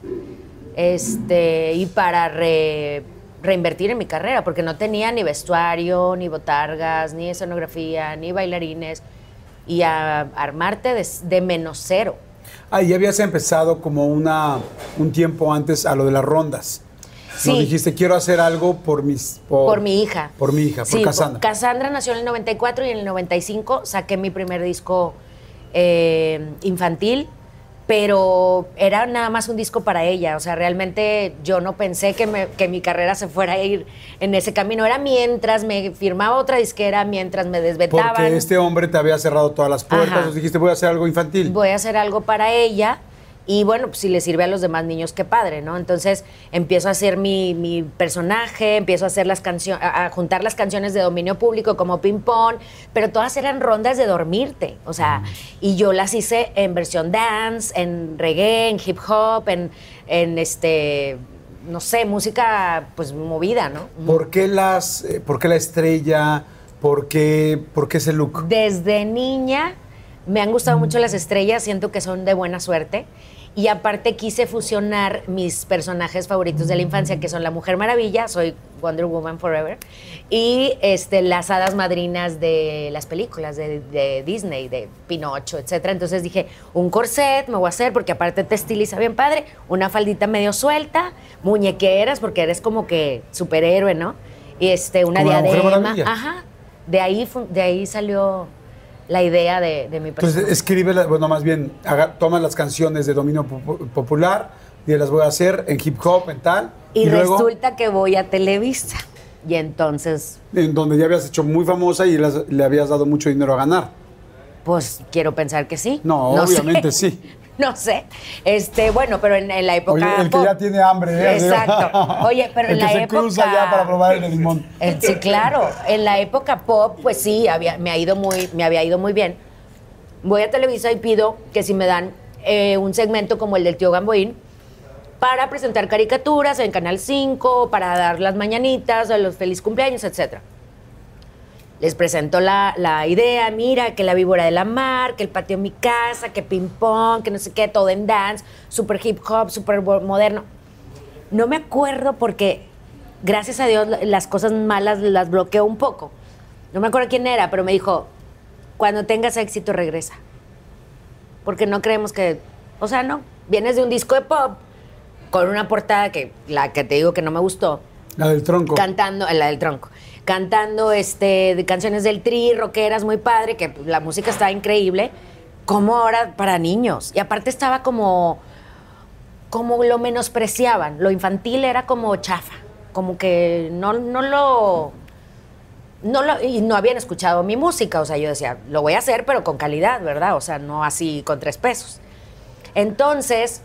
Speaker 2: Este, y para re- reinvertir en mi carrera, porque no tenía ni vestuario, ni botargas, ni escenografía, ni bailarines, y a armarte de, de menos cero.
Speaker 1: Ah, y habías empezado como una, un tiempo antes a lo de las rondas.
Speaker 2: Sí.
Speaker 1: Nos dijiste, quiero hacer algo por mis...
Speaker 2: Por mi hija.
Speaker 1: Por mi hija, por
Speaker 2: Sí,
Speaker 1: Cassandra.
Speaker 2: Cassandra nació en el 94 y en el 95 saqué mi primer disco eh, infantil, pero era nada más un disco para ella. O sea, realmente yo no pensé que, me- que mi carrera se fuera a ir en ese camino. Era mientras me firmaba otra disquera, mientras me desvetaban.
Speaker 1: Porque este hombre te había cerrado todas las puertas. Dijiste, voy a hacer algo infantil.
Speaker 2: voy a hacer algo para ella y bueno, pues si le sirve a los demás niños, qué padre, ¿no? Entonces empiezo a hacer mi, mi personaje, empiezo a hacer las canciones, a, juntar las canciones de dominio público como ping pong, pero todas eran rondas de dormirte, o sea, y yo las hice en versión dance, en reggae, en hip hop, en, en este, no sé, música pues movida, ¿no?
Speaker 1: ¿Por qué, las, eh, ¿Por qué la estrella? ¿Por qué, ¿Por qué ese look?
Speaker 2: Desde niña me han gustado mucho las estrellas, siento que son de buena suerte. Y aparte quise fusionar mis personajes favoritos de la infancia, que son la Mujer Maravilla, soy Wonder Woman Forever, y este, las hadas madrinas de las películas de, de Disney, de Pinocho, etc. Entonces dije, un corset me voy a hacer, porque aparte te estiliza bien padre, una faldita medio suelta, muñequeras, porque eres como que superhéroe, ¿no? Y este, una
Speaker 1: Como
Speaker 2: diadema. Ajá. De ahí, de ahí salió la idea de, de mi
Speaker 1: Entonces
Speaker 2: personaje.
Speaker 1: escribe, bueno, más bien, haga, toma las canciones de dominio popu- popular y las voy a hacer en hip hop, en tal.
Speaker 2: y
Speaker 1: luego,
Speaker 2: resulta que voy a Televisa. Y entonces,
Speaker 1: en donde ya habías hecho muy famosa y las- le habías dado mucho dinero a ganar.
Speaker 2: pues quiero pensar que sí.
Speaker 1: No, obviamente sí.
Speaker 2: No sé. Este, bueno, pero en, en la época.
Speaker 1: Oye, el que ya tiene hambre, ¿eh?
Speaker 2: Exacto. Oye, pero
Speaker 1: el
Speaker 2: en la
Speaker 1: que se
Speaker 2: época.
Speaker 1: cruza ya para probar el limón.
Speaker 2: Eh, Sí, claro. En la época pop, pues sí, había, me, ha ido muy, me había ido muy bien. Voy a Televisa y pido que si me dan eh, un segmento como el del tío Gamboín para presentar caricaturas en Canal 5, para dar las mañanitas, a los feliz cumpleaños, etc. les presento la, la idea, mira, que la víbora de la mar, que el patio de mi casa, que ping pong, que no sé qué, todo en dance, super hip hop, super moderno. No me acuerdo porque, gracias a Dios, las cosas malas las bloqueo un poco. No me acuerdo quién era, pero me dijo, cuando tengas éxito regresa. Porque no creemos que, o sea, no, vienes de un disco de pop con una portada que, la que te digo que no me gustó.
Speaker 1: La del tronco.
Speaker 2: Cantando, la del tronco. Cantando este, de canciones del tri, rockeras, muy padre, que la música estaba increíble. Como ahora para niños. Y aparte estaba como, como lo menospreciaban. Lo infantil era como chafa. Como que no, no lo no lo, y no habían escuchado mi música, o sea, yo decía, lo voy a hacer, pero con calidad, ¿verdad? O sea, no así con tres pesos. Entonces,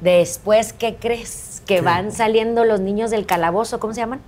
Speaker 2: después, ¿qué crees? Que van saliendo los niños del calabozo, ¿cómo se llaman?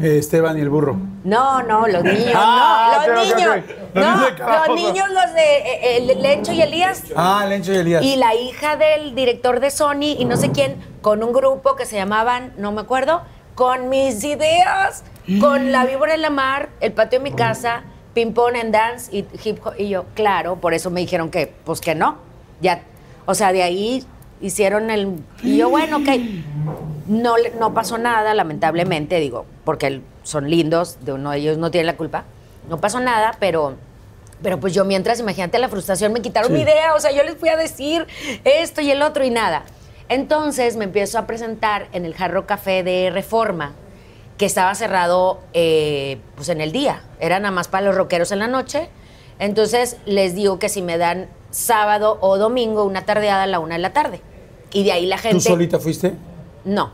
Speaker 1: Eh, Esteban y el burro.
Speaker 2: No, no, los niños,
Speaker 1: Ah,
Speaker 2: no, los niños.
Speaker 1: ok. Los
Speaker 2: no,
Speaker 1: niños del calabozo.
Speaker 2: los niños, los de eh, eh, Lencho y Elías.
Speaker 1: Ah, Lencho y Elías.
Speaker 2: Y la hija del director de Sony y no sé quién, con un grupo que se llamaban, no me acuerdo, con mis ideas, con la víbora en la mar, el patio de mi casa, ping pong and dance y hip hop. Y yo, claro, por eso me dijeron que, pues que no. Ya, o sea, de ahí hicieron el. Y yo, bueno, ok. No, no pasó nada, lamentablemente, digo, porque son lindos, de uno de ellos no tiene la culpa. No pasó nada, pero. Pero pues yo mientras, imagínate la frustración, me quitaron
Speaker 1: Sí.
Speaker 2: mi idea, o sea, yo les fui a decir esto y el otro y nada. Entonces me empiezo a presentar en el Jarro Café de Reforma, que estaba cerrado eh, pues en el día, era nada más para los rockeros en la noche. Entonces les digo que si me dan sábado o domingo una tardeada a la una de la tarde. Y de ahí la gente...
Speaker 1: ¿Tú solita fuiste?
Speaker 2: No,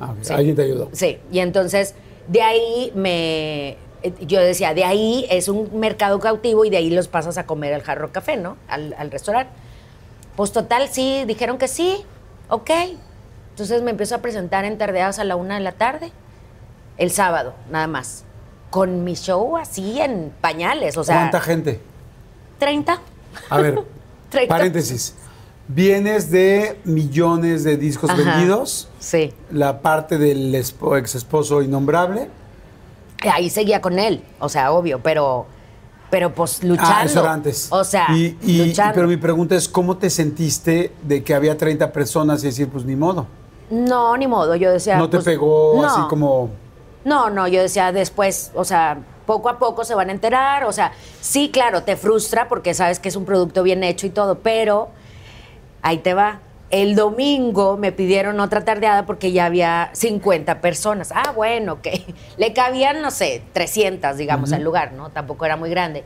Speaker 1: Ah.
Speaker 2: Sí.
Speaker 1: Alguien te ayudó.
Speaker 2: Sí, y entonces de ahí me. eh, Yo decía, de ahí es un mercado cautivo y de ahí los pasas a comer al Jarro Café, ¿no? Al, al restaurante. Pues total, sí, dijeron que sí, ok. Entonces me empiezo a presentar en tardeadas a la una de la tarde, el sábado, nada más. Con mi show así en pañales, o sea.
Speaker 1: ¿Cuánta gente?
Speaker 2: 30.
Speaker 1: A ver,
Speaker 2: Treinta.
Speaker 1: paréntesis. Vienes de millones de discos
Speaker 2: Ajá.
Speaker 1: vendidos,
Speaker 2: Sí.
Speaker 1: la parte del ex esposo innombrable.
Speaker 2: Ahí seguía con él, o sea, obvio, pero. Pero pues luchando.
Speaker 1: Ah, eso era antes.
Speaker 2: O sea,
Speaker 1: Y- y-
Speaker 2: luchando.
Speaker 1: Pero mi pregunta es, ¿cómo te sentiste de que había 30 personas y decir, pues ni modo?
Speaker 2: No, ni modo, yo decía...
Speaker 1: ¿No te
Speaker 2: pues,
Speaker 1: pegó
Speaker 2: no.
Speaker 1: así como...?
Speaker 2: No, no, yo decía después, o sea, poco a poco se van a enterar, o sea, sí, claro, te frustra porque sabes que es un producto bien hecho y todo, pero ahí te va. El domingo me pidieron otra tardeada porque ya había 50 personas. Ah, bueno, ok. Le cabían, no sé, 300, digamos, al lugar, ¿no? Tampoco era muy grande.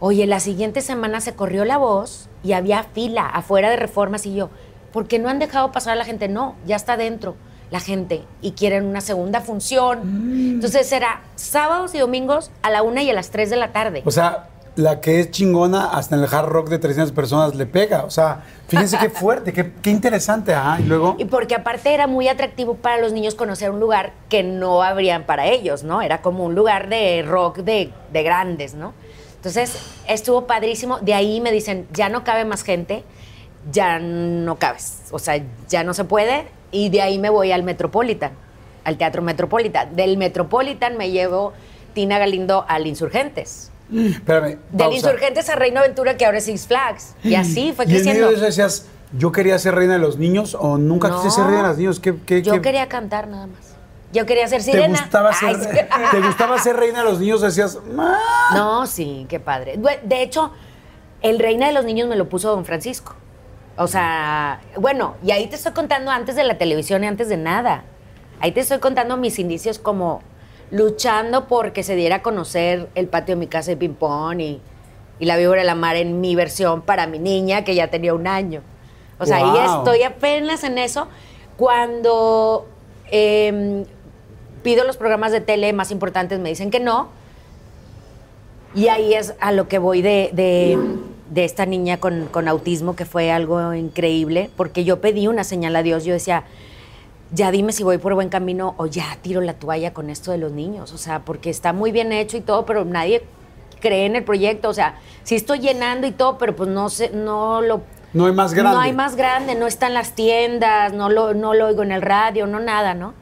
Speaker 2: Oye, la siguiente semana se corrió la voz y había fila afuera de reformas y yo, ¿por qué no han dejado pasar a la gente? No, ya está dentro la gente y quieren una segunda función. Entonces era sábados y domingos a la una y a las 3 de la tarde.
Speaker 1: O sea, la que es chingona hasta en el hard rock de 300 personas le pega. O sea, fíjense qué fuerte, qué, qué interesante. Ajá, y luego...
Speaker 2: Y porque aparte era muy atractivo para los niños conocer un lugar que no habrían para ellos, ¿no? Era como un lugar de rock de, de grandes, ¿no? Entonces estuvo padrísimo. De ahí me dicen, ya no cabe más gente, ya no cabes. O sea, ya no se puede. Y de ahí me voy al Metropolitan, al Teatro Metropolitan. Del Metropolitan me llevo Tina Galindo al Insurgentes.
Speaker 1: Espérame,
Speaker 2: Del. Insurgentes a Reino Aventura, que ahora es Six Flags. Y así fue
Speaker 1: ¿Y en medio
Speaker 2: creciendo.
Speaker 1: de eso decías, yo quería ser reina de los niños o nunca
Speaker 2: No.
Speaker 1: quise ser reina de los niños? ¿Qué, qué-
Speaker 2: Yo
Speaker 1: qué-
Speaker 2: quería cantar nada más. Yo quería ser
Speaker 1: ¿Te
Speaker 2: sirena.
Speaker 1: gustaba,
Speaker 2: Ay,
Speaker 1: ser,
Speaker 2: sí.
Speaker 1: ¿Te gustaba ser reina de los niños? Decías.
Speaker 2: No, sí, qué padre. De hecho, el reina de los niños me lo puso don Francisco. O sea, bueno, y ahí te estoy contando antes de la televisión y antes de nada. Ahí te estoy contando mis indicios como luchando porque se diera a conocer el patio de mi casa de ping-pong y, y la víbora de la mar en mi versión para mi niña que ya tenía un año. O sea, ahí estoy apenas en eso. Cuando em, pido los programas de tele más importantes, me dicen que no. Y ahí es a lo que voy de, de- de esta niña con, con autismo, que fue algo increíble, porque yo pedí una señal a Dios. Yo decía, ya dime si voy por buen camino o ya tiro la toalla con esto de los niños. O sea, porque está muy bien hecho y todo, pero nadie cree en el proyecto. O sea, sí estoy llenando y todo, pero pues no sé, no lo
Speaker 1: No hay más grande.
Speaker 2: no hay más grande, no está en las tiendas, no lo, no lo oigo en el radio, no nada, ¿no?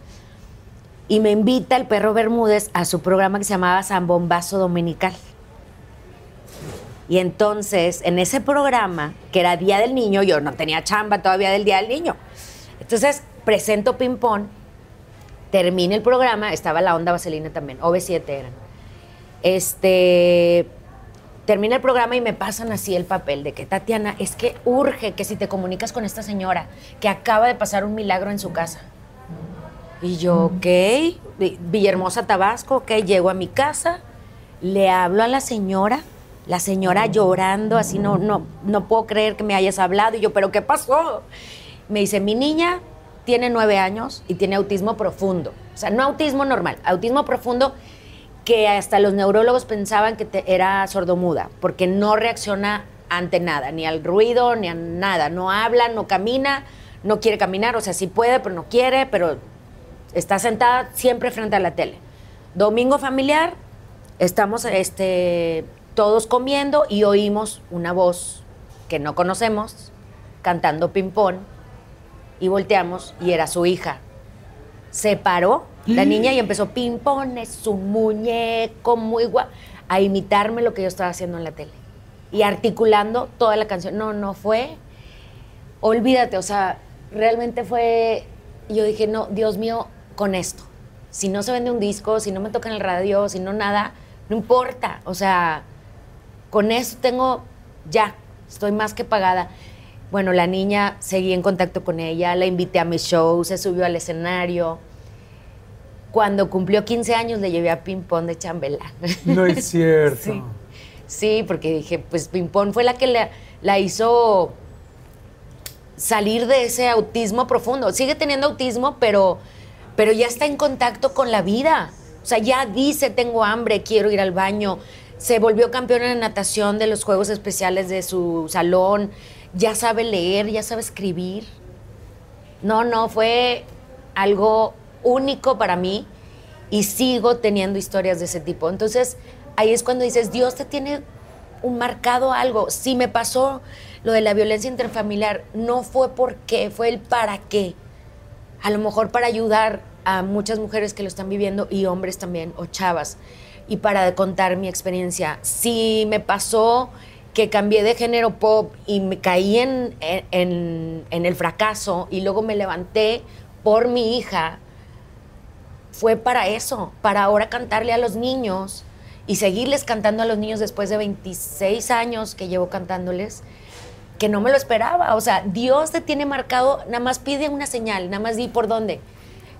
Speaker 2: y me invita el perro Bermúdez a su programa que se llamaba San Bombazo Dominical. Y entonces, en ese programa, que era Día del Niño, yo no tenía chamba todavía del Día del Niño. Entonces, presento ping-pong, termina el programa, estaba la onda vaselina también, OV7 eran. Este, termina el programa y me pasan así el papel de que Tatiana, es que urge que si te comunicas con esta señora que acaba de pasar un milagro en su casa. Y yo, ok, Villahermosa, Tabasco, ok, llego a mi casa, le hablo a la señora, la señora llorando, así no, no, no puedo creer que me hayas hablado. Y yo, ¿pero qué pasó? Me dice, mi niña tiene nueve años y tiene autismo profundo. O sea, no autismo normal, autismo profundo que hasta los neurólogos pensaban que era sordomuda, porque no reacciona ante nada, ni al ruido, ni a nada. No habla, no camina, no quiere caminar, o sea, sí puede, pero no quiere, pero está sentada siempre frente a la tele. Domingo familiar, estamos este, todos comiendo y oímos una voz que no conocemos cantando ping-pong y volteamos y era su hija. Se paró la niña y empezó ping-pong, es un muñeco muy guapo, a imitarme lo que yo estaba haciendo en la tele y articulando toda la canción. No, no fue. Olvídate, o sea, realmente fue. Yo dije, no, Dios mío, con esto. Si no se vende un disco, si no me toca en el radio, si no nada, no importa. O sea, con eso tengo ya, estoy más que pagada. Bueno, la niña seguí en contacto con ella, la invité a mi show, se subió al escenario. Cuando cumplió 15 años le llevé a Ping Pong de chambelán.
Speaker 1: No es cierto.
Speaker 2: sí. porque dije, pues Ping Pong fue la que la, la hizo salir de ese autismo profundo. Sigue teniendo autismo, pero pero ya está en contacto con la vida. O sea, ya dice, tengo hambre, quiero ir al baño. Se volvió campeona de natación de los Juegos Especiales de su salón. Ya sabe leer, ya sabe escribir. No, no, fue algo único para mí y sigo teniendo historias de ese tipo. Entonces, ahí es cuando dices, Dios te tiene un marcado algo. Si me pasó lo de la violencia interfamiliar, no fue por qué, fue el para qué a lo mejor para ayudar a muchas mujeres que lo están viviendo y hombres también, o chavas, y para contar mi experiencia. Si me pasó que cambié de género pop y me caí en, en, el fracaso y luego me levanté por mi hija, fue para eso, para ahora cantarle a los niños y seguirles cantando a los niños después de 26 años que llevo cantándoles que no me lo esperaba. O sea, Dios te tiene marcado, nada más pide una señal, nada más di por dónde.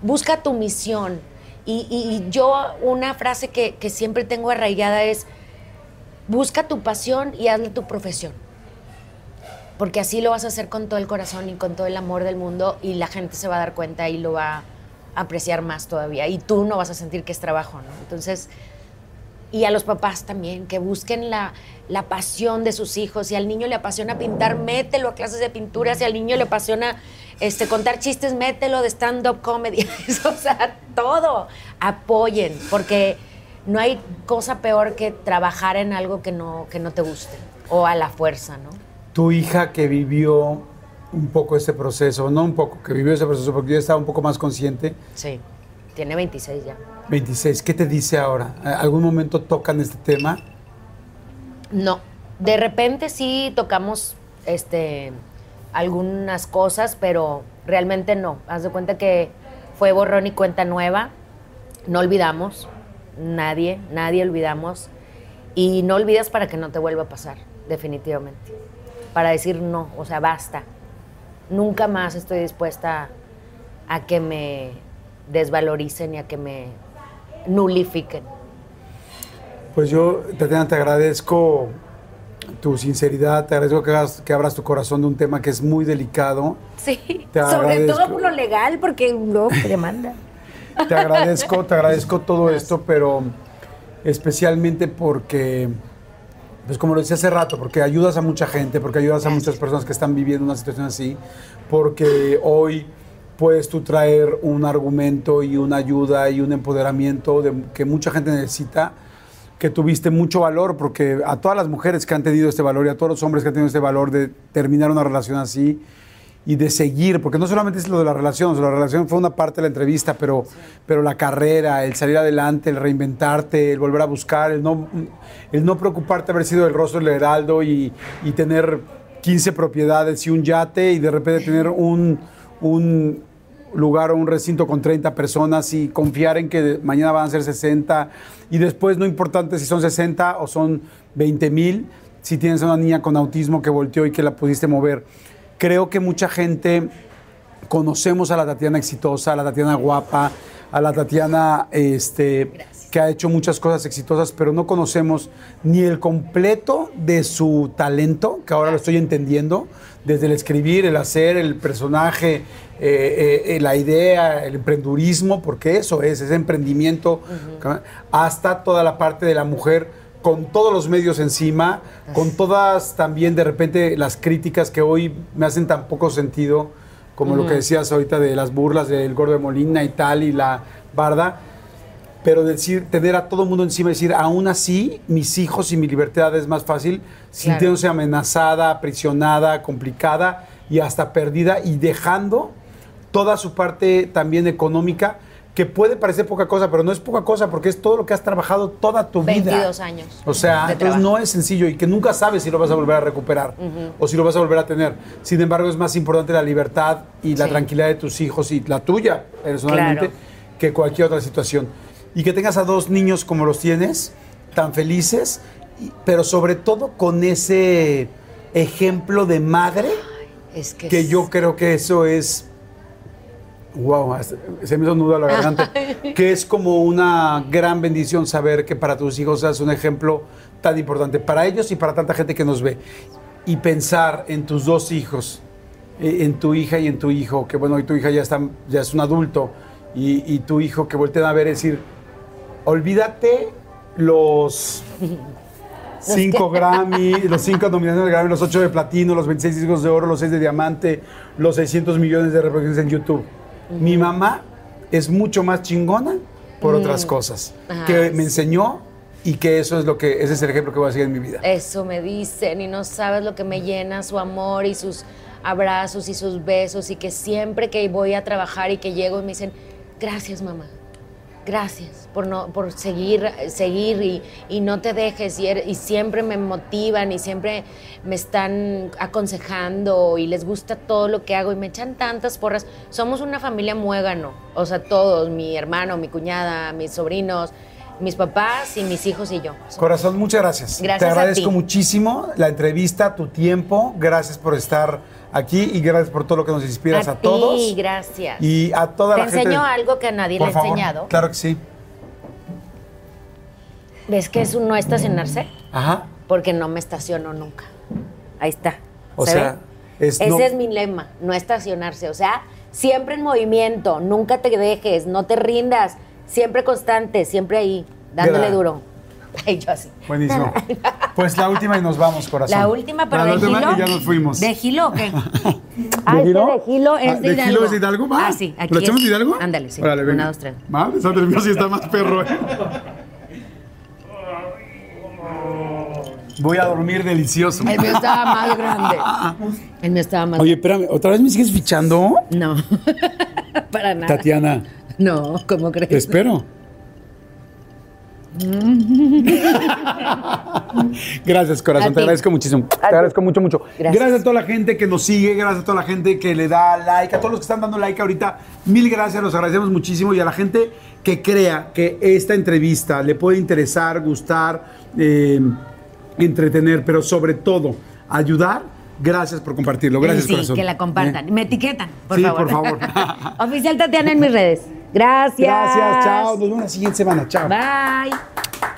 Speaker 2: Busca tu misión. Y, yo una frase que, siempre tengo arraigada es, busca tu pasión y hazle tu profesión. Porque así lo vas a hacer con todo el corazón y con todo el amor del mundo y la gente se va a dar cuenta y lo va a apreciar más todavía. Y tú no vas a sentir que es trabajo, ¿no? Entonces, y a los papás también, que busquen la, pasión de sus hijos. Si al niño le apasiona pintar, mételo a clases de pintura. Si al niño le apasiona este, contar chistes, mételo de stand-up comedy. o sea, todo. Apoyen, porque no hay cosa peor que trabajar en algo que no, que no te guste o a la fuerza, ¿no?
Speaker 1: Tu hija que vivió un poco ese proceso, no un poco, que vivió ese proceso porque yo estaba un poco más consciente.
Speaker 2: Sí, tiene 26 ya.
Speaker 1: 26. ¿Qué te dice ahora? ¿Algún momento tocan este tema?
Speaker 2: No. De repente sí tocamos este, algunas cosas, pero realmente no. Haz de cuenta que fue borrón y cuenta nueva. No olvidamos. Nadie, nadie olvidamos. Y no olvidas para que no te vuelva a pasar, definitivamente. Para decir no, o sea, basta. Nunca más estoy dispuesta a que me desvaloricen y a que me nulifiquen.
Speaker 1: Pues yo, Tatiana, te agradezco tu sinceridad, te agradezco que, que abras tu corazón de un tema que es muy delicado.
Speaker 2: Sí, sobre todo por lo legal, porque luego te demanda.
Speaker 1: Te agradezco, te agradezco todo esto, pero especialmente porque, pues como lo decía hace rato, porque ayudas a mucha gente, porque ayudas a muchas personas que están viviendo una situación así, porque hoy puedes tú traer un argumento y una ayuda y un empoderamiento de, que mucha gente necesita, que tuviste mucho valor, porque a todas las mujeres que han tenido este valor y a todos los hombres que han tenido este valor de terminar una relación así y de seguir, porque no solamente es lo de la relación, o sea, la relación fue una parte de la entrevista, pero, pero la carrera, el salir adelante, el reinventarte, el volver a buscar, el no, el no preocuparte de haber sido el rostro del Heraldo y, y tener 15 propiedades y un yate y de repente tener un, un lugar o un recinto con 30 personas y confiar en que mañana van a ser 60 y después no importante si son 60 o son 20 mil, si tienes una niña con autismo que volteó y que la pudiste mover. Creo que mucha gente conocemos a la Tatiana exitosa, a la Tatiana guapa, a la Tatiana este, que ha hecho muchas cosas exitosas, pero no conocemos ni el completo de su talento, que ahora lo estoy entendiendo, desde el escribir, el hacer, el personaje, eh, eh, la idea, el emprendurismo, porque eso es, ese emprendimiento, hasta toda la parte de la mujer con todos los medios encima, con todas también de repente las críticas que hoy me hacen tan poco sentido, como lo que decías ahorita de las burlas del gordo de Molina y tal, y la barda, pero decir, tener a todo el mundo encima y decir, aún así, mis hijos y mi libertad es más fácil, sintiéndose amenazada, aprisionada, complicada y hasta perdida y dejando toda su parte también económica que puede parecer poca cosa, pero no es poca cosa porque es todo lo que has trabajado toda tu vida.
Speaker 2: 22 años.
Speaker 1: O sea, entonces no es sencillo y que nunca sabes si lo vas a volver a recuperar o si lo vas a volver a tener. Sin embargo, es más importante la libertad y la tranquilidad de tus hijos y la tuya personalmente que cualquier otra situación. Y que tengas a dos niños como los tienes, tan felices, pero sobre todo con ese ejemplo de madre,
Speaker 2: es que,
Speaker 1: que yo creo que eso es Wow, se me hizo nudo la garganta. que es como una gran bendición saber que para tus hijos seas un ejemplo tan importante para ellos y para tanta gente que nos ve. Y pensar en tus dos hijos, e, en tu hija y en tu hijo, que bueno, y tu hija ya, está, ya es un adulto, y, tu hijo que volteen a ver y decir, olvídate los cinco Grammy, los cinco nominaciones de Grammy, los ocho de platino, los 26 discos de oro, los seis de diamante, los 600 millones de reproducciones en YouTube. Mi mamá es mucho más chingona por otras cosas que me enseñó y que eso es lo que ese es el ejemplo que voy a seguir en mi vida.
Speaker 2: Eso me dicen y no sabes lo que me llena su amor y sus abrazos y sus besos y que siempre que voy a trabajar y que llego me dicen, "Gracias, mamá." Gracias por, no, por seguir, seguir y, no te dejes y, er, y, siempre me motivan y siempre me están aconsejando y les gusta todo lo que hago y me echan tantas porras. Somos una familia muégano, o sea, todos, mi hermano, mi cuñada, mis sobrinos, mis papás y mis hijos y yo.
Speaker 1: Corazón, muchas gracias.
Speaker 2: Gracias.
Speaker 1: Te agradezco muchísimo la entrevista, tu tiempo. Gracias por estar aquí y gracias por todo lo que nos inspiras a, todos.
Speaker 2: Sí, gracias.
Speaker 1: Y a toda
Speaker 2: la
Speaker 1: gente.
Speaker 2: Te enseño algo que a nadie le he enseñado.
Speaker 1: Claro que sí.
Speaker 2: ¿Ves que es un no estacionarse?
Speaker 1: Ajá.
Speaker 2: Porque no me estaciono nunca. Ahí está.
Speaker 1: O sea,
Speaker 2: ese es mi lema, no estacionarse. O sea, siempre en movimiento, nunca te dejes, no te rindas, siempre constante, siempre ahí, dándole duro. Y yo así.
Speaker 1: Buenísimo. Pues la última y nos vamos, corazón.
Speaker 2: La última, pero la de última
Speaker 1: Gilo. y ya nos fuimos.
Speaker 2: ¿De Gilo o qué?
Speaker 1: ah, ¿De Gilo?
Speaker 2: de Gilo es ah, de, Hidalgo. ¿De Gilo
Speaker 1: es de Hidalgo?
Speaker 2: Ah, sí. Aquí
Speaker 1: ¿Lo echamos de Hidalgo?
Speaker 2: Ándale, sí.
Speaker 1: Órale, venga.
Speaker 2: Una, dos, tres.
Speaker 1: Madre, está nervioso y está más perro. ¿eh? Voy a dormir delicioso.
Speaker 2: El mío estaba más grande. El mío estaba más
Speaker 1: Oye, espérame, ¿otra vez me sigues fichando?
Speaker 2: No, para nada.
Speaker 1: Tatiana.
Speaker 2: No, ¿cómo crees?
Speaker 1: Te espero. gracias, corazón. Te agradezco muchísimo. Te agradezco mucho, mucho. Gracias. a toda la gente que nos sigue, gracias a toda la gente que le da like, a todos los que están dando like ahorita. Mil gracias, los agradecemos muchísimo. Y a la gente que crea que esta entrevista le puede interesar, gustar, eh, entretener, pero sobre todo ayudar. Gracias por compartirlo. Gracias,
Speaker 2: sí,
Speaker 1: corazón.
Speaker 2: Que la compartan. ¿Eh? Me etiquetan, por
Speaker 1: sí,
Speaker 2: favor.
Speaker 1: por favor.
Speaker 2: Oficial Tatiana en mis redes. Gracias.
Speaker 1: Gracias, chao. Nos vemos la siguiente semana. Chao.
Speaker 2: Bye.